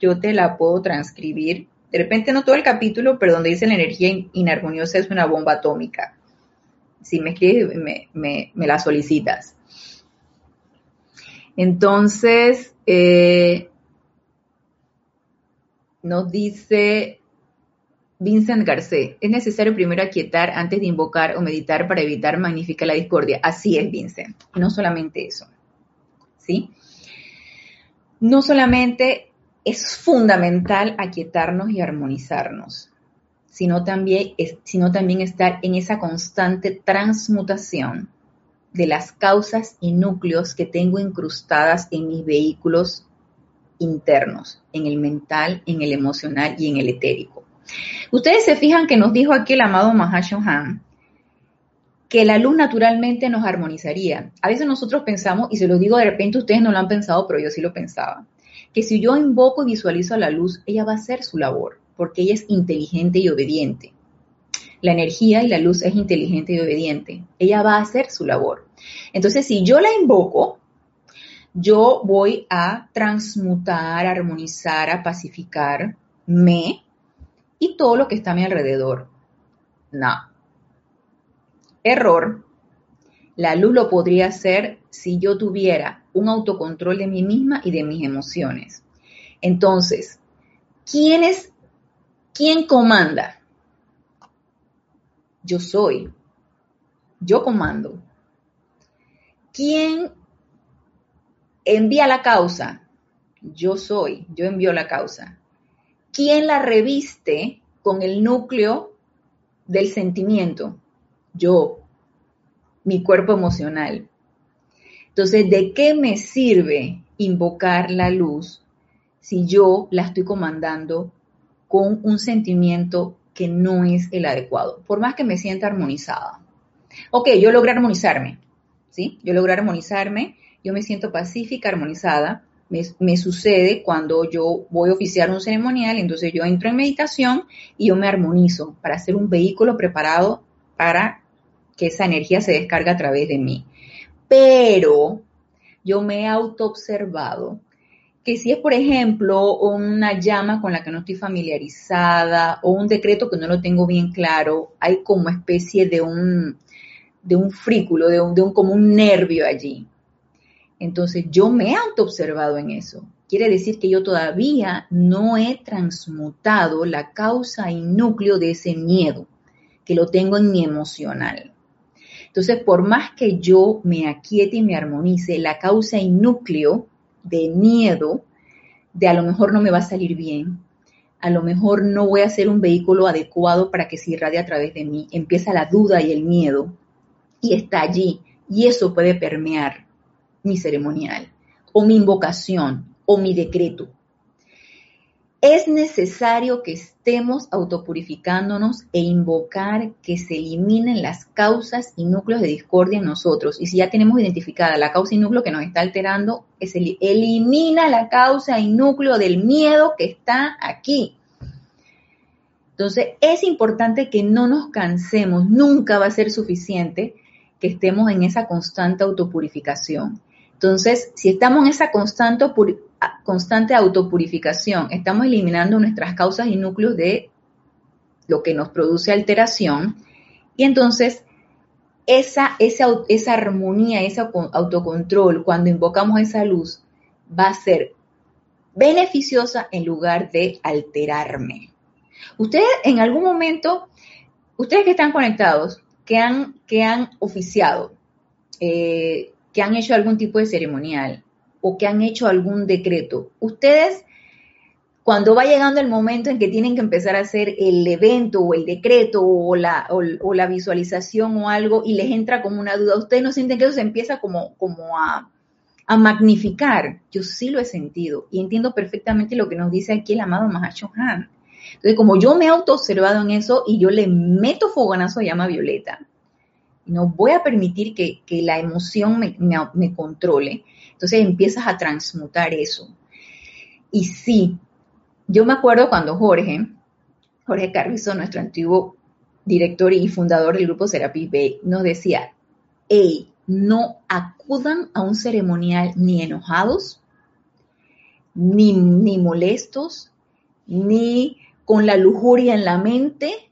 Speaker 1: yo te la puedo transcribir. De repente no todo el capítulo, pero donde dice la energía inarmoniosa es una bomba atómica. Si me escribes, me, la solicitas. Entonces, eh, nos dice Vincent Garcés, es necesario primero aquietar antes de invocar o meditar para evitar magnificar la discordia. Así es, Vincent. no solamente eso. ¿Sí? No solamente es fundamental aquietarnos y armonizarnos, sino también, sino también estar en esa constante transmutación de las causas y núcleos que tengo incrustadas en mis vehículos internos, en el mental, en el emocional y en el etérico. Ustedes se fijan que nos dijo aquí el amado Mahashohan que la luz naturalmente nos armonizaría. A veces nosotros pensamos, y se lo digo de repente, ustedes no lo han pensado, pero yo sí lo pensaba, que si yo invoco y visualizo a la luz, ella va a hacer su labor, porque ella es inteligente y obediente. La energía y la luz es inteligente y obediente. Ella va a hacer su labor. Entonces, si yo la invoco, yo voy a transmutar, armonizar, a pacificar me y todo lo que está a mi alrededor. No, Error. La luz lo podría hacer si yo tuviera un autocontrol de mí misma y de mis emociones. Entonces, ¿quién es, quién comanda? Yo soy. Yo comando. ¿Quién envía la causa. Yo soy, yo envío la causa. ¿Quién la reviste con el núcleo del sentimiento? Yo, mi cuerpo emocional. Entonces, ¿de qué me sirve invocar la luz si yo la estoy comandando con un sentimiento que no es el adecuado? Por más que me sienta armonizada. Ok, yo logré armonizarme, ¿sí? Yo logré armonizarme, yo me siento pacífica, armonizada. Me, sucede cuando yo voy a oficiar un ceremonial, entonces yo entro en meditación y yo me armonizo para ser un vehículo preparado para que esa energía se descargue a través de mí. Pero yo me he autoobservado que si es, por ejemplo, una llama con la que no estoy familiarizada o un decreto que no lo tengo bien claro, hay como especie de un, de un frículo, de un, de un como un nervio allí. Entonces yo me he autoobservado en eso. Quiere decir que yo todavía no he transmutado la causa y núcleo de ese miedo, que lo tengo en mi emocional. Entonces, por más que yo me aquiete y me armonice, la causa y núcleo de miedo, de a lo mejor no me va a salir bien, a lo mejor no voy a ser un vehículo adecuado para que se irradie a través de mí, empieza la duda y el miedo y está allí. Y eso puede permear mi ceremonial o mi invocación o mi decreto es necesario que estemos autopurificándonos e invocar que se eliminen las causas y núcleos de discordia en nosotros. Y si ya tenemos identificada la causa y núcleo que nos está alterando, es el, elimina la causa y núcleo del miedo que está aquí. Entonces, es importante que no nos cansemos, nunca va a ser suficiente que estemos en esa constante autopurificación. Entonces, si estamos en esa constante, autopurificación, estamos eliminando nuestras causas y núcleos de lo que nos produce alteración, y entonces esa armonía, ese autocontrol, cuando invocamos esa luz, va a ser beneficiosa en lugar de alterarme. Ustedes en algún momento, ustedes que están conectados, que han, que han oficiado, eh, que han hecho algún tipo de ceremonial o que han hecho algún decreto, ustedes cuando va llegando el momento en que tienen que empezar a hacer el evento o el decreto o la, o, la visualización o algo y les entra como una duda, ustedes no sienten que eso se empieza como, como a, a magnificar. Yo sí lo he sentido y entiendo perfectamente lo que nos dice aquí el amado Mahashohan. Entonces, como yo me he auto-observado en eso y yo le meto fogonazo llama violeta, no voy a permitir que, la emoción me, controle. Entonces empiezas a transmutar eso. Y sí, yo me acuerdo cuando Jorge, Jorge Carrizo, nuestro antiguo director y fundador del grupo Serapis Bay, nos decía, hey, no acudan a un ceremonial ni enojados, ni, ni molestos, ni con la lujuria en la mente,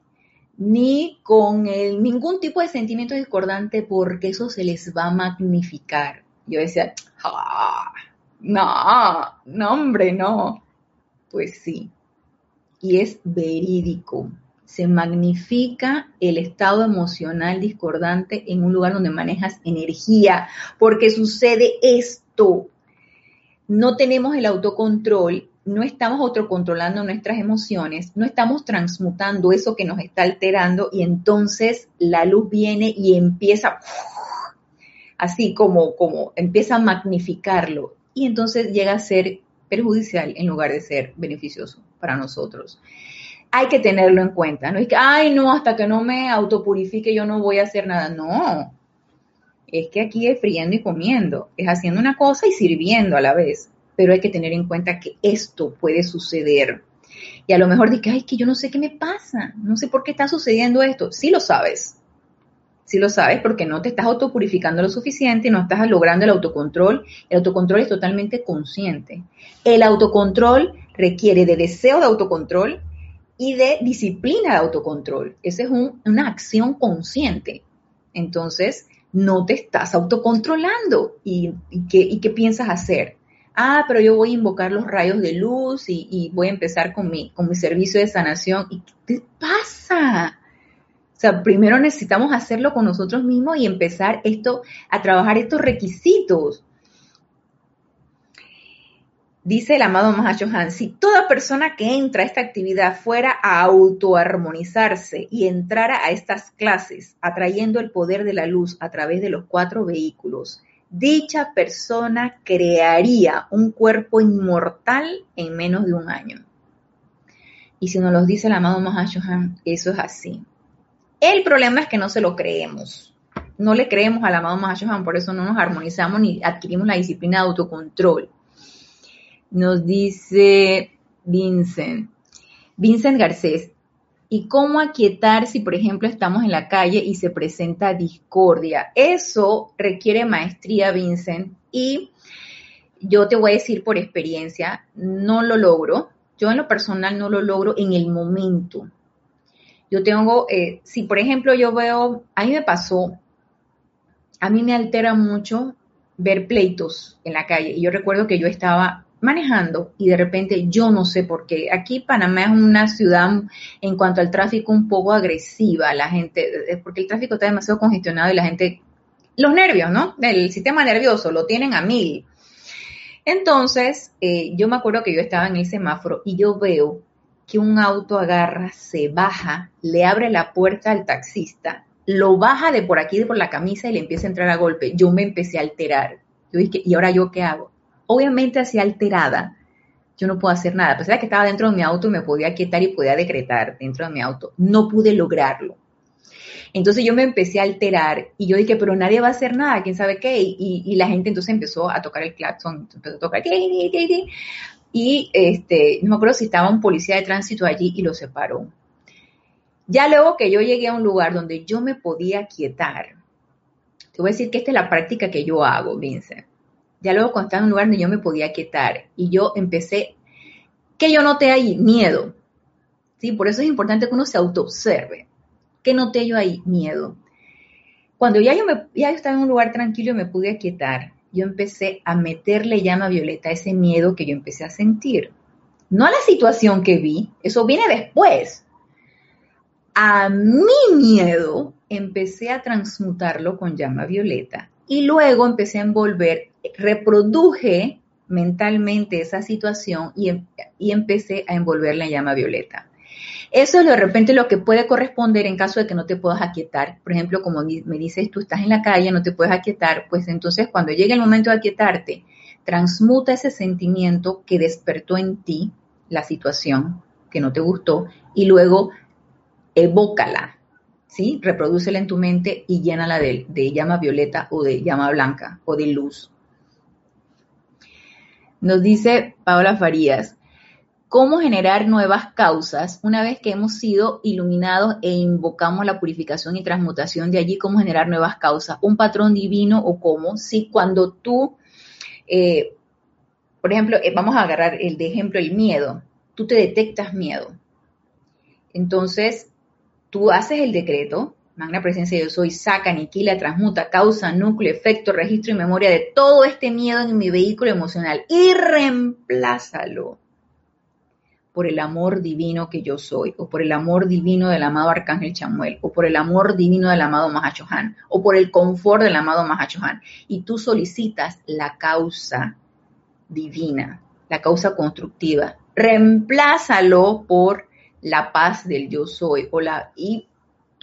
Speaker 1: ni con el, ningún tipo de sentimiento discordante porque eso se les va a magnificar. Yo decía, ah, no, no hombre, no. Pues sí, y es verídico. Se magnifica el estado emocional discordante en un lugar donde manejas energía, porque sucede esto. No tenemos el autocontrol no estamos autocontrolando nuestras emociones, no estamos transmutando eso que nos está alterando y entonces la luz viene y empieza así como, como empieza a magnificarlo y entonces llega a ser perjudicial en lugar de ser beneficioso para nosotros. Hay que tenerlo en cuenta, no es que, ay, no, hasta que no me autopurifique yo no voy a hacer nada, no. Es que aquí es friendo y comiendo, es haciendo una cosa y sirviendo a la vez pero hay que tener en cuenta que esto puede suceder. Y a lo mejor dices, ay, que yo no sé qué me pasa, no sé por qué está sucediendo esto. Sí lo sabes, sí lo sabes porque no te estás autopurificando lo suficiente, no estás logrando el autocontrol. El autocontrol es totalmente consciente. El autocontrol requiere de deseo de autocontrol y de disciplina de autocontrol. Esa es una acción consciente. Entonces, no te estás autocontrolando. ¿Y, ¿Y qué piensas hacer? Ah, pero yo voy a invocar los rayos de luz y, voy a empezar con mi, con mi servicio de sanación. ¿Y qué te pasa? O sea, primero necesitamos hacerlo con nosotros mismos y empezar esto, a trabajar estos requisitos. Dice el amado Mahashohan, si toda persona que entra a esta actividad fuera a autoarmonizarse y entrara a estas clases atrayendo el poder de la luz a través de los cuatro vehículos, dicha persona crearía un cuerpo inmortal en menos de un año. Y si nos lo dice el amado Mahashohan, eso es así. El problema es que no se lo creemos. No le creemos al amado Mahashohan, por eso no nos armonizamos ni adquirimos la disciplina de autocontrol nos dice Vincent, Vincent Garcés, ¿y cómo aquietar si, por ejemplo, estamos en la calle y se presenta discordia? Eso requiere maestría, Vincent, y yo te voy a decir por experiencia, no lo logro. Yo en lo personal no lo logro en el momento. Yo tengo, eh, si por ejemplo yo veo, a mí me pasó, a mí me altera mucho ver pleitos en la calle. Y yo recuerdo que yo estaba manejando y de repente yo no sé por qué. Aquí Panamá es una ciudad en cuanto al tráfico un poco agresiva, la gente, porque el tráfico está demasiado congestionado y la gente, los nervios, ¿no? El sistema nervioso lo tienen a mil. Entonces, eh, yo me acuerdo que yo estaba en el semáforo y yo veo que un auto agarra, se baja, le abre la puerta al taxista, lo baja de por aquí, de por la camisa y le empieza a entrar a golpe. Yo me empecé a alterar. Yo dije, ¿y ahora yo qué hago? Obviamente así alterada, yo no puedo hacer nada. A pesar de que estaba dentro de mi auto me podía quietar y podía decretar dentro de mi auto, no pude lograrlo. Entonces yo me empecé a alterar y yo dije, pero nadie va a hacer nada, quién sabe qué. Y, la gente entonces empezó a tocar el claxon, empezó a tocar. Y este, no me acuerdo si estaba un policía de tránsito allí y lo separó. Ya luego que yo llegué a un lugar donde yo me podía quietar, te voy a decir que esta es la práctica que yo hago, Vincent ya luego cuando estaba en un lugar donde yo me podía quietar y yo empecé, que yo noté ahí? Miedo. ¿Sí? Por eso es importante que uno se autoobserve. ¿Qué noté yo ahí? Miedo. Cuando ya yo, me, ya estaba en un lugar tranquilo y me pude quietar, yo empecé a meterle llama violeta a ese miedo que yo empecé a sentir. No a la situación que vi, eso viene después. A mi miedo empecé a transmutarlo con llama violeta y luego empecé a envolver reproduje mentalmente esa situación y, em, y, empecé a envolver la llama violeta. Eso es de repente lo que puede corresponder en caso de que no te puedas aquietar. Por ejemplo, como me dices, tú estás en la calle, no te puedes aquietar, pues entonces cuando llegue el momento de aquietarte, transmuta ese sentimiento que despertó en ti la situación que no te gustó y luego evócala, ¿sí? Reprodúcela en tu mente y llénala de, de llama violeta o de llama blanca o de luz. Nos dice Paola Farías, ¿cómo generar nuevas causas una vez que hemos sido iluminados e invocamos la purificación y transmutación de allí? ¿Cómo generar nuevas causas? ¿Un patrón divino o cómo? Si cuando tú, eh, por ejemplo, eh, vamos a agarrar el de ejemplo el miedo, tú te detectas miedo. Entonces, tú haces el decreto, Magna presencia yo soy, saca, aniquila, transmuta, causa, núcleo, efecto, registro y memoria de todo este miedo en mi vehículo emocional y reemplázalo por el amor divino que yo soy, o por el amor divino del amado Arcángel Chamuel, o por el amor divino del amado Mahachohan, o por el confort del amado Mahachohan. Y tú solicitas la causa divina, la causa constructiva. Reemplázalo por la paz del yo soy, o la, y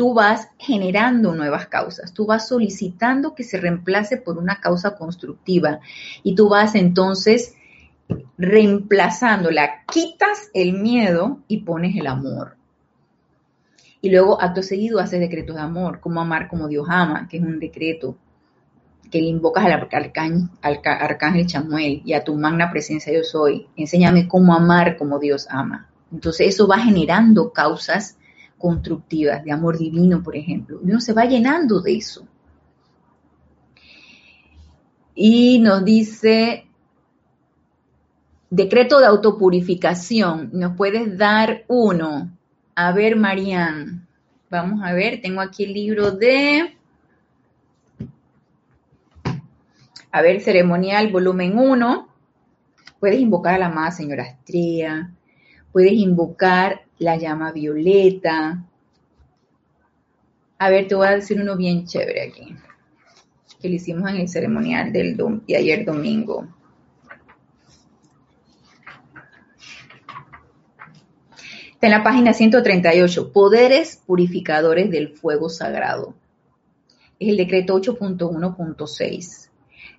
Speaker 1: tú vas generando nuevas causas, tú vas solicitando que se reemplace por una causa constructiva y tú vas entonces reemplazándola, quitas el miedo y pones el amor. Y luego, acto seguido, haces decretos de amor, como amar como Dios ama, que es un decreto que le invocas al arcángel, al arcángel Chamuel y a tu magna presencia yo soy. Enséñame cómo amar como Dios ama. Entonces eso va generando causas constructivas, de amor divino, por ejemplo. uno se va llenando de eso. Y nos dice, decreto de autopurificación, ¿nos puedes dar uno? A ver, Marian, vamos a ver, tengo aquí el libro de, a ver, ceremonial, volumen 1. Puedes invocar a la amada señora Astrea, puedes invocar la llama violeta. A ver, te voy a decir uno bien chévere aquí, que lo hicimos en el ceremonial del de ayer domingo. Está en la página 138, poderes purificadores del fuego sagrado. Es el decreto 8.1.6.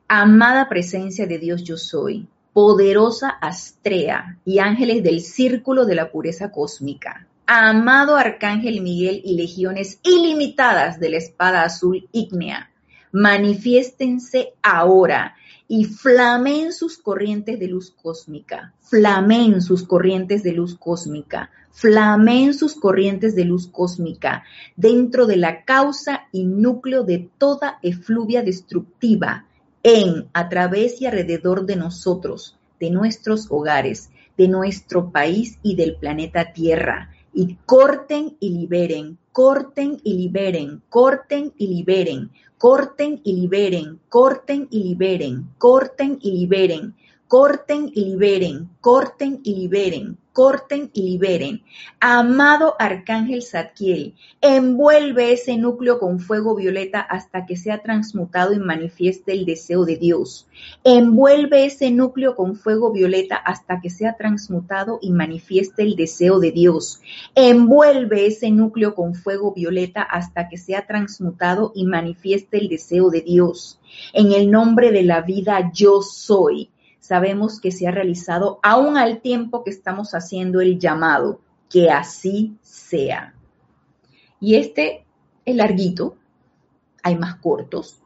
Speaker 1: Amada presencia de Dios yo soy poderosa Astrea y ángeles del círculo de la pureza cósmica. Amado Arcángel Miguel y legiones ilimitadas de la espada azul ígnea, manifiéstense ahora y flamen sus corrientes de luz cósmica, flamen sus corrientes de luz cósmica, flamen sus corrientes de luz cósmica dentro de la causa y núcleo de toda efluvia destructiva en, a través y alrededor de nosotros, de nuestros hogares, de nuestro país y del planeta Tierra. Y corten y liberen, corten y liberen, corten y liberen, corten y liberen, corten y liberen, corten y liberen, corten y liberen, corten y liberen, corten y liberen. Amado Arcángel Zadkiel, envuelve ese núcleo con fuego violeta hasta que sea transmutado y manifieste el deseo de Dios. Envuelve ese núcleo con fuego violeta hasta que sea transmutado y manifieste el deseo de Dios. Envuelve ese núcleo con fuego violeta hasta que sea transmutado y manifieste el deseo de Dios. En el nombre de la vida yo soy sabemos que se ha realizado aún al tiempo que estamos haciendo el llamado, que así sea. Y este es larguito, hay más cortos,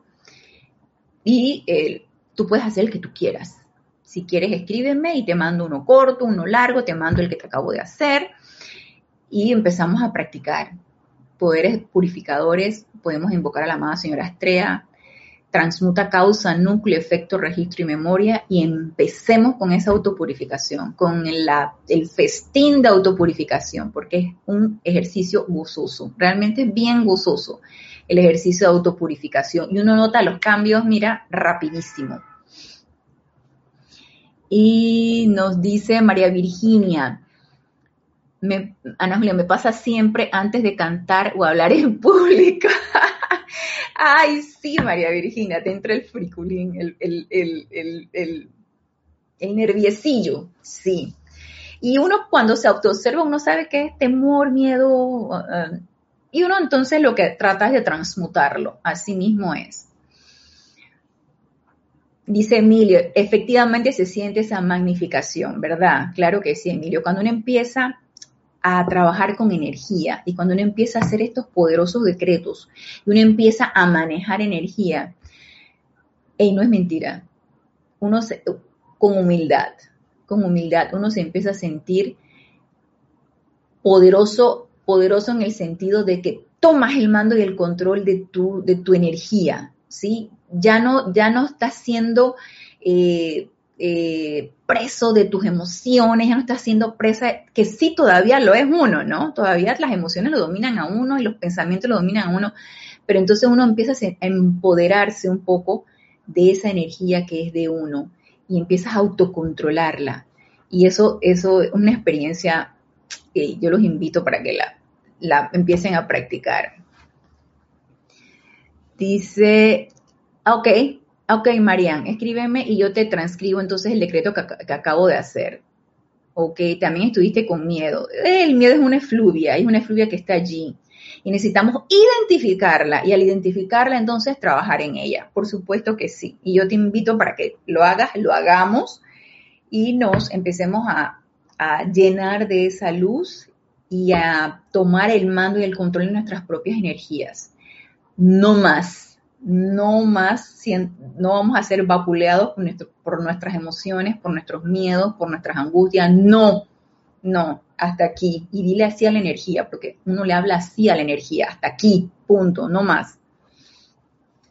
Speaker 1: y eh, tú puedes hacer el que tú quieras. Si quieres, escríbeme y te mando uno corto, uno largo, te mando el que te acabo de hacer y empezamos a practicar. Poderes purificadores, podemos invocar a la amada señora Estrella, transmuta causa, núcleo, efecto, registro y memoria y empecemos con esa autopurificación, con el, festín de autopurificación, porque es un ejercicio gozoso, realmente bien gozoso el ejercicio de autopurificación y uno nota los cambios, mira, rapidísimo. Y nos dice María Virginia, Ana Julia, me pasa siempre antes de cantar o hablar en público. Ay, sí, María Virginia, te entra el friculín, el, el, el, nerviecillo, sí. Y uno cuando se autoobserva, uno sabe que es temor, miedo, uh, y uno entonces lo que trata es de transmutarlo, así mismo es. Dice Emilio, efectivamente se siente esa magnificación, ¿verdad? Claro que sí, Emilio. Cuando uno empieza a trabajar con energía y cuando uno empieza a hacer estos poderosos decretos y uno empieza a manejar energía, y no es mentira, uno con humildad, con humildad, uno se empieza a sentir poderoso, poderoso en el sentido de que tomas el mando y el control de tu, de tu energía, ¿sí? Ya no, ya no estás siendo eh, eh, preso de tus emociones, ya no estás siendo presa, que sí todavía lo es uno, ¿no? Todavía las emociones lo dominan a uno y los pensamientos lo dominan a uno, pero entonces uno empieza a empoderarse un poco de esa energía que es de uno y empiezas a autocontrolarla. Y eso, eso es una experiencia que yo los invito para que la, la empiecen a practicar. Dice, ok, Ok, Marian, escríbeme y yo te transcribo entonces el decreto que, acabo de hacer. Ok, también estuviste con miedo. El miedo es una efluvia, es una efluvia que está allí. Y necesitamos identificarla y al identificarla entonces trabajar en ella. Por supuesto que sí. Y yo te invito para que lo hagas, lo hagamos y nos empecemos a, a llenar de esa luz y a tomar el mando y el control de nuestras propias energías. No más no más, no vamos a ser vapuleados por, nuestras emociones, por nuestros miedos, por nuestras angustias, no, no, hasta aquí. Y dile así a la energía, porque uno le habla así a la energía, hasta aquí, punto, no más.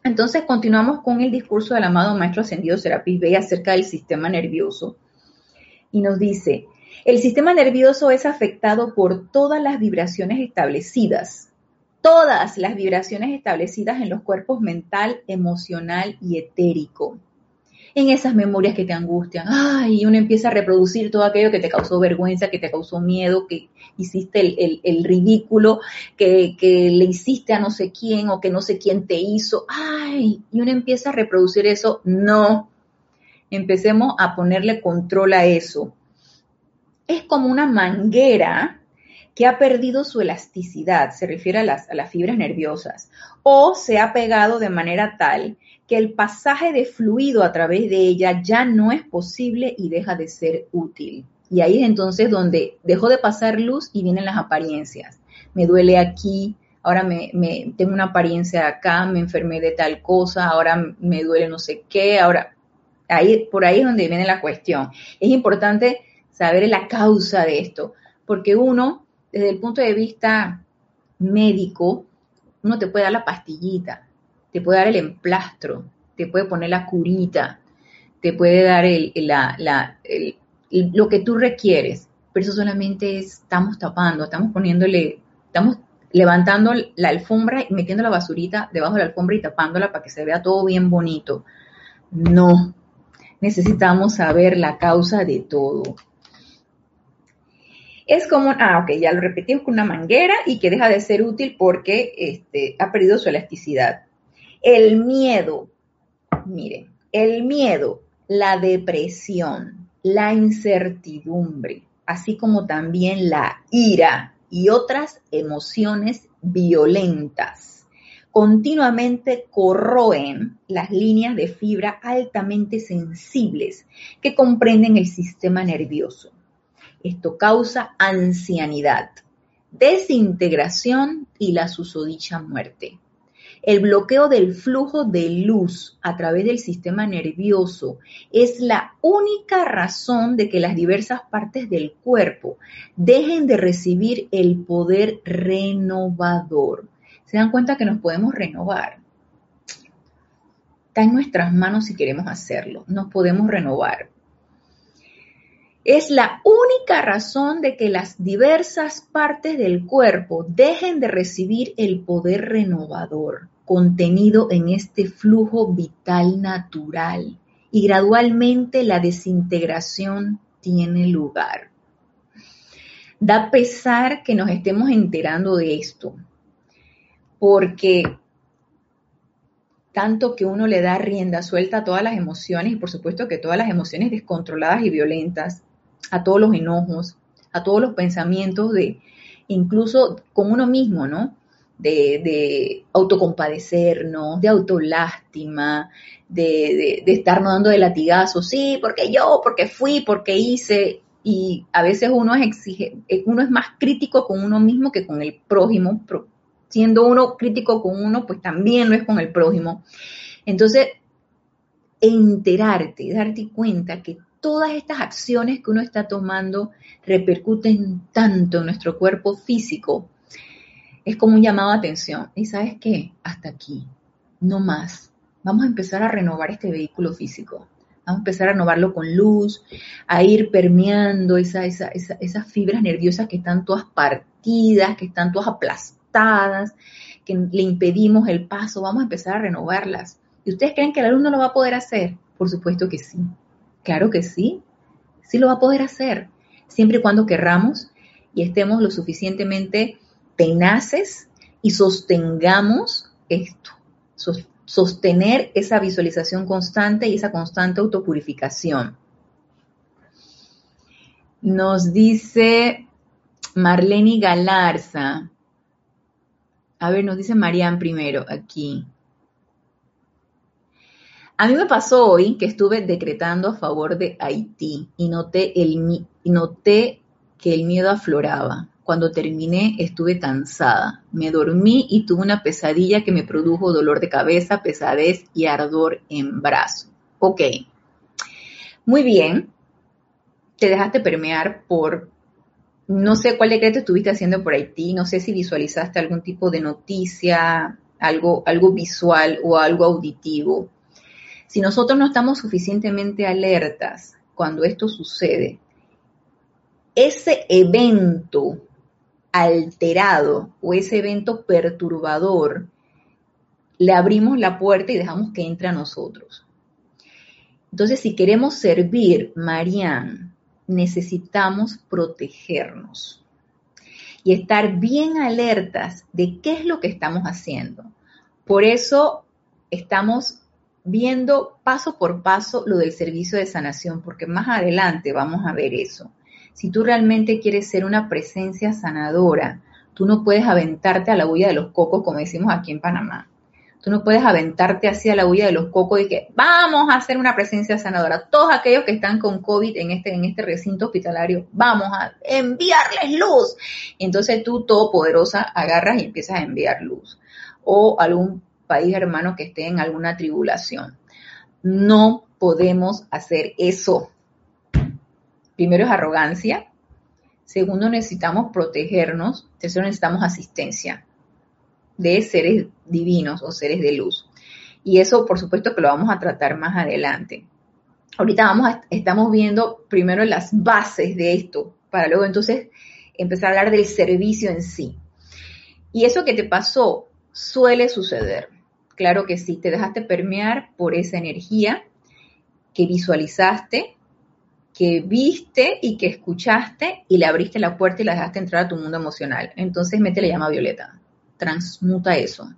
Speaker 1: Entonces continuamos con el discurso del amado Maestro Ascendido Serapis Bey acerca del sistema nervioso. Y nos dice, el sistema nervioso es afectado por todas las vibraciones establecidas, todas las vibraciones establecidas en los cuerpos mental, emocional y etérico. En esas memorias que te angustian, ay, uno empieza a reproducir todo aquello que te causó vergüenza, que te causó miedo, que hiciste el, ridículo, que, que, le hiciste a no sé quién o que no sé quién te hizo, ay, y uno empieza a reproducir eso. No, empecemos a ponerle control a eso. Es como una manguera que ha perdido su elasticidad, se refiere a las, a las fibras nerviosas, o se ha pegado de manera tal que el pasaje de fluido a través de ella ya no es posible y deja de ser útil. Y ahí es entonces donde dejó de pasar luz y vienen las apariencias. Me duele aquí, ahora me, tengo una apariencia acá, me enfermé de tal cosa, ahora me duele no sé qué, ahora ahí por ahí es donde viene la cuestión. Es importante saber la causa de esto, porque uno, desde el punto de vista médico, uno te puede dar la pastillita, te puede dar el emplastro, te puede poner la curita, te puede dar el, lo que tú requieres, pero eso solamente estamos tapando, estamos poniéndole, estamos levantando la alfombra y metiendo la basurita debajo de la alfombra y tapándola para que se vea todo bien bonito. No, necesitamos saber la causa de todo. Es como, ah, ok, ya lo repetimos con una manguera y que deja de ser útil porque este, ha perdido su elasticidad. El miedo, miren, el miedo, la depresión, la incertidumbre, así como también la ira y otras emociones violentas, continuamente corroen las líneas de fibra altamente sensibles que comprenden el sistema nervioso. Esto causa ancianidad, desintegración y la susodicha muerte. El bloqueo del flujo de luz a través del sistema nervioso es la única razón de que las diversas partes del cuerpo dejen de recibir el poder renovador. ¿Se dan cuenta que nos podemos renovar? Está en nuestras manos si queremos hacerlo. Nos podemos renovar. Es la única razón de que las diversas partes del cuerpo dejen de recibir el poder renovador contenido en este flujo vital natural y gradualmente la desintegración tiene lugar. Da pesar que nos estemos enterando de esto, porque tanto que uno le da rienda suelta a todas las emociones y por supuesto que todas las emociones descontroladas y violentas, a todos los enojos, a todos los pensamientos de incluso con uno mismo, ¿no? de, autocompadecernos, de autolástima, de, de, estarnos dando de latigazo, sí, porque yo, porque fui, porque hice, y a veces uno es, exige, uno es más crítico con uno mismo que con el prójimo, siendo uno crítico con uno, pues también lo es con el prójimo. Entonces, enterarte, darte cuenta que todas estas acciones que uno está tomando repercuten tanto en nuestro cuerpo físico es como un llamado a atención. Y sabes qué, hasta aquí, no más. Vamos a empezar a renovar este vehículo físico. Vamos a empezar a renovarlo con luz, a ir permeando esa, esas fibras nerviosas que están todas partidas, que están todas aplastadas, que le impedimos el paso. Vamos a empezar a renovarlas. ¿Y ustedes creen que el alumno lo va a poder hacer? Por supuesto que sí. Claro que sí. Sí lo va a poder hacer. Siempre y cuando querramos y estemos lo suficientemente tenaces y sostengamos esto, sostener esa visualización constante y esa constante autopurificación. Nos dice Marlene Galarza. A ver, nos dice Marian primero aquí. A mí me pasó hoy que estuve decretando a favor de Haití y noté, el, y noté que el miedo afloraba. Cuando terminé estuve cansada. Me dormí y tuve una pesadilla que me produjo dolor de cabeza, pesadez y ardor en brazo. Ok. Muy bien. Te dejaste permear por, no sé cuál decreto estuviste haciendo por Haití, no sé si visualizaste algún tipo de noticia, algo, algo visual o algo auditivo. Si nosotros no estamos suficientemente alertas cuando esto sucede, ese evento alterado o ese evento perturbador, le abrimos la puerta y dejamos que entre a nosotros. Entonces, si queremos servir, Marianne, necesitamos protegernos y estar bien alertas de qué es lo que estamos haciendo. Por eso estamos viendo paso por paso lo del servicio de sanación, porque más adelante vamos a ver eso. Si tú realmente quieres ser una presencia sanadora, tú no puedes aventarte a la huella de los cocos, como decimos aquí en Panamá. Tú no puedes aventarte hacia la huella de los cocos y que vamos a hacer una presencia sanadora. Todos aquellos que están con COVID en este, en este recinto hospitalario, vamos a enviarles luz. entonces tú, todopoderosa, agarras y empiezas a enviar luz. O algún país hermano que esté en alguna tribulación. No podemos hacer eso. Primero es arrogancia. Segundo, necesitamos protegernos. Tercero, necesitamos asistencia de seres divinos o seres de luz. Y eso, por supuesto, que lo vamos a tratar más adelante. Ahorita vamos a, estamos viendo primero las bases de esto, para luego entonces empezar a hablar del servicio en sí. Y eso que te pasó suele suceder. Claro que sí, te dejaste permear por esa energía que visualizaste, que viste y que escuchaste y le abriste la puerta y la dejaste entrar a tu mundo emocional. Entonces mete la llama violeta, transmuta eso.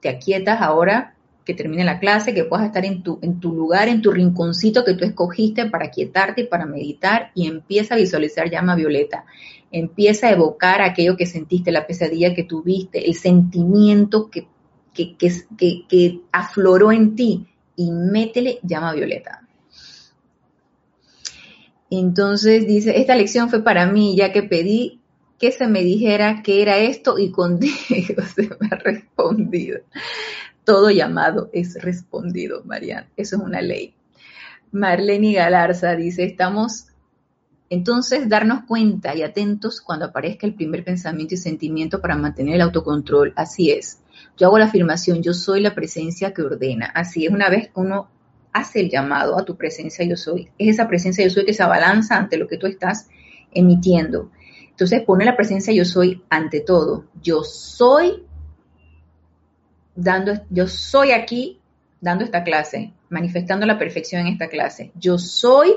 Speaker 1: Te aquietas ahora que termine la clase, que puedas estar en tu, en tu lugar, en tu rinconcito que tú escogiste para quietarte y para meditar y empieza a visualizar llama violeta. Empieza a evocar aquello que sentiste, la pesadilla que tuviste, el sentimiento que, que, que, que afloró en ti y métele llama violeta. Entonces dice, esta lección fue para mí, ya que pedí que se me dijera qué era esto y contigo se me ha respondido. Todo llamado es respondido, Mariana. Eso es una ley. Marlene Galarza dice, estamos entonces darnos cuenta y atentos cuando aparezca el primer pensamiento y sentimiento para mantener el autocontrol. Así es. Yo hago la afirmación, yo soy la presencia que ordena. Así es, una vez que uno hace el llamado a tu presencia yo soy, es esa presencia yo soy que se abalanza ante lo que tú estás emitiendo. Entonces pone la presencia yo soy ante todo. Yo soy dando, yo soy aquí dando esta clase, manifestando la perfección en esta clase. Yo soy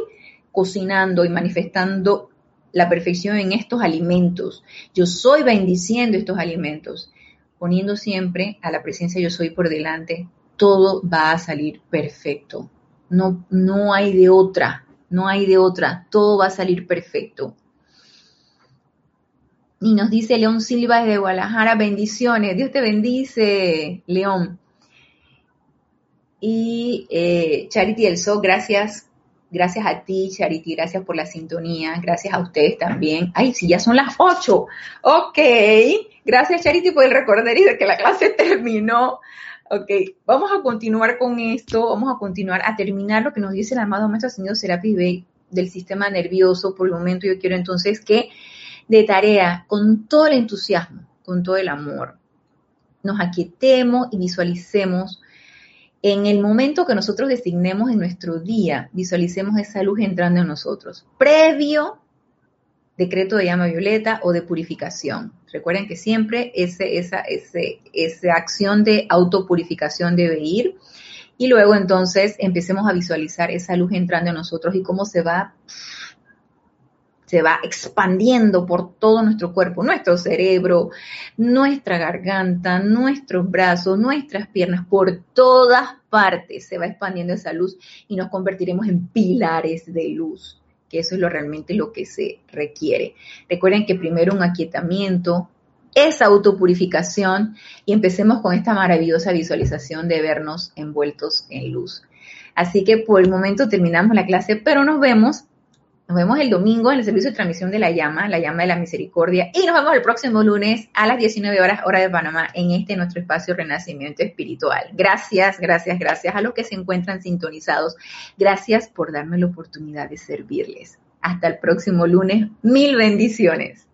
Speaker 1: cocinando y manifestando la perfección en estos alimentos. Yo soy bendiciendo estos alimentos poniendo siempre a la presencia yo soy por delante, todo va a salir perfecto. No, no hay de otra, no hay de otra, todo va a salir perfecto. Y nos dice León Silva desde Guadalajara, bendiciones, Dios te bendice, León. Y eh, Charity del Sol, gracias Gracias a ti, Charity, gracias por la sintonía, gracias a ustedes también. Ay, si ya son las ocho. Ok, gracias Charity por el recordar y de que la clase terminó. Ok, vamos a continuar con esto, vamos a continuar a terminar lo que nos dice el amado Maestro Señor Serapis Bey del sistema nervioso. Por el momento yo quiero entonces que de tarea, con todo el entusiasmo, con todo el amor, nos aquietemos y visualicemos en el momento que nosotros designemos en nuestro día, visualicemos esa luz entrando en nosotros, previo decreto de llama violeta o de purificación. Recuerden que siempre esa, esa acción de autopurificación debe ir. Y luego entonces empecemos a visualizar esa luz entrando en nosotros y cómo se va se va expandiendo por todo nuestro cuerpo, nuestro cerebro, nuestra garganta, nuestros brazos, nuestras piernas, por todas partes se va expandiendo esa luz y nos convertiremos en pilares de luz, que eso es lo realmente lo que se requiere. Recuerden que primero un aquietamiento, esa autopurificación y empecemos con esta maravillosa visualización de vernos envueltos en luz. Así que por el momento terminamos la clase, pero nos vemos nos vemos el domingo en el servicio de transmisión de la llama, la llama de la misericordia, y nos vemos el próximo lunes a las 19 horas hora de Panamá en este nuestro espacio Renacimiento Espiritual. Gracias, gracias, gracias a los que se encuentran sintonizados. Gracias por darme la oportunidad de servirles. Hasta el próximo lunes. Mil bendiciones.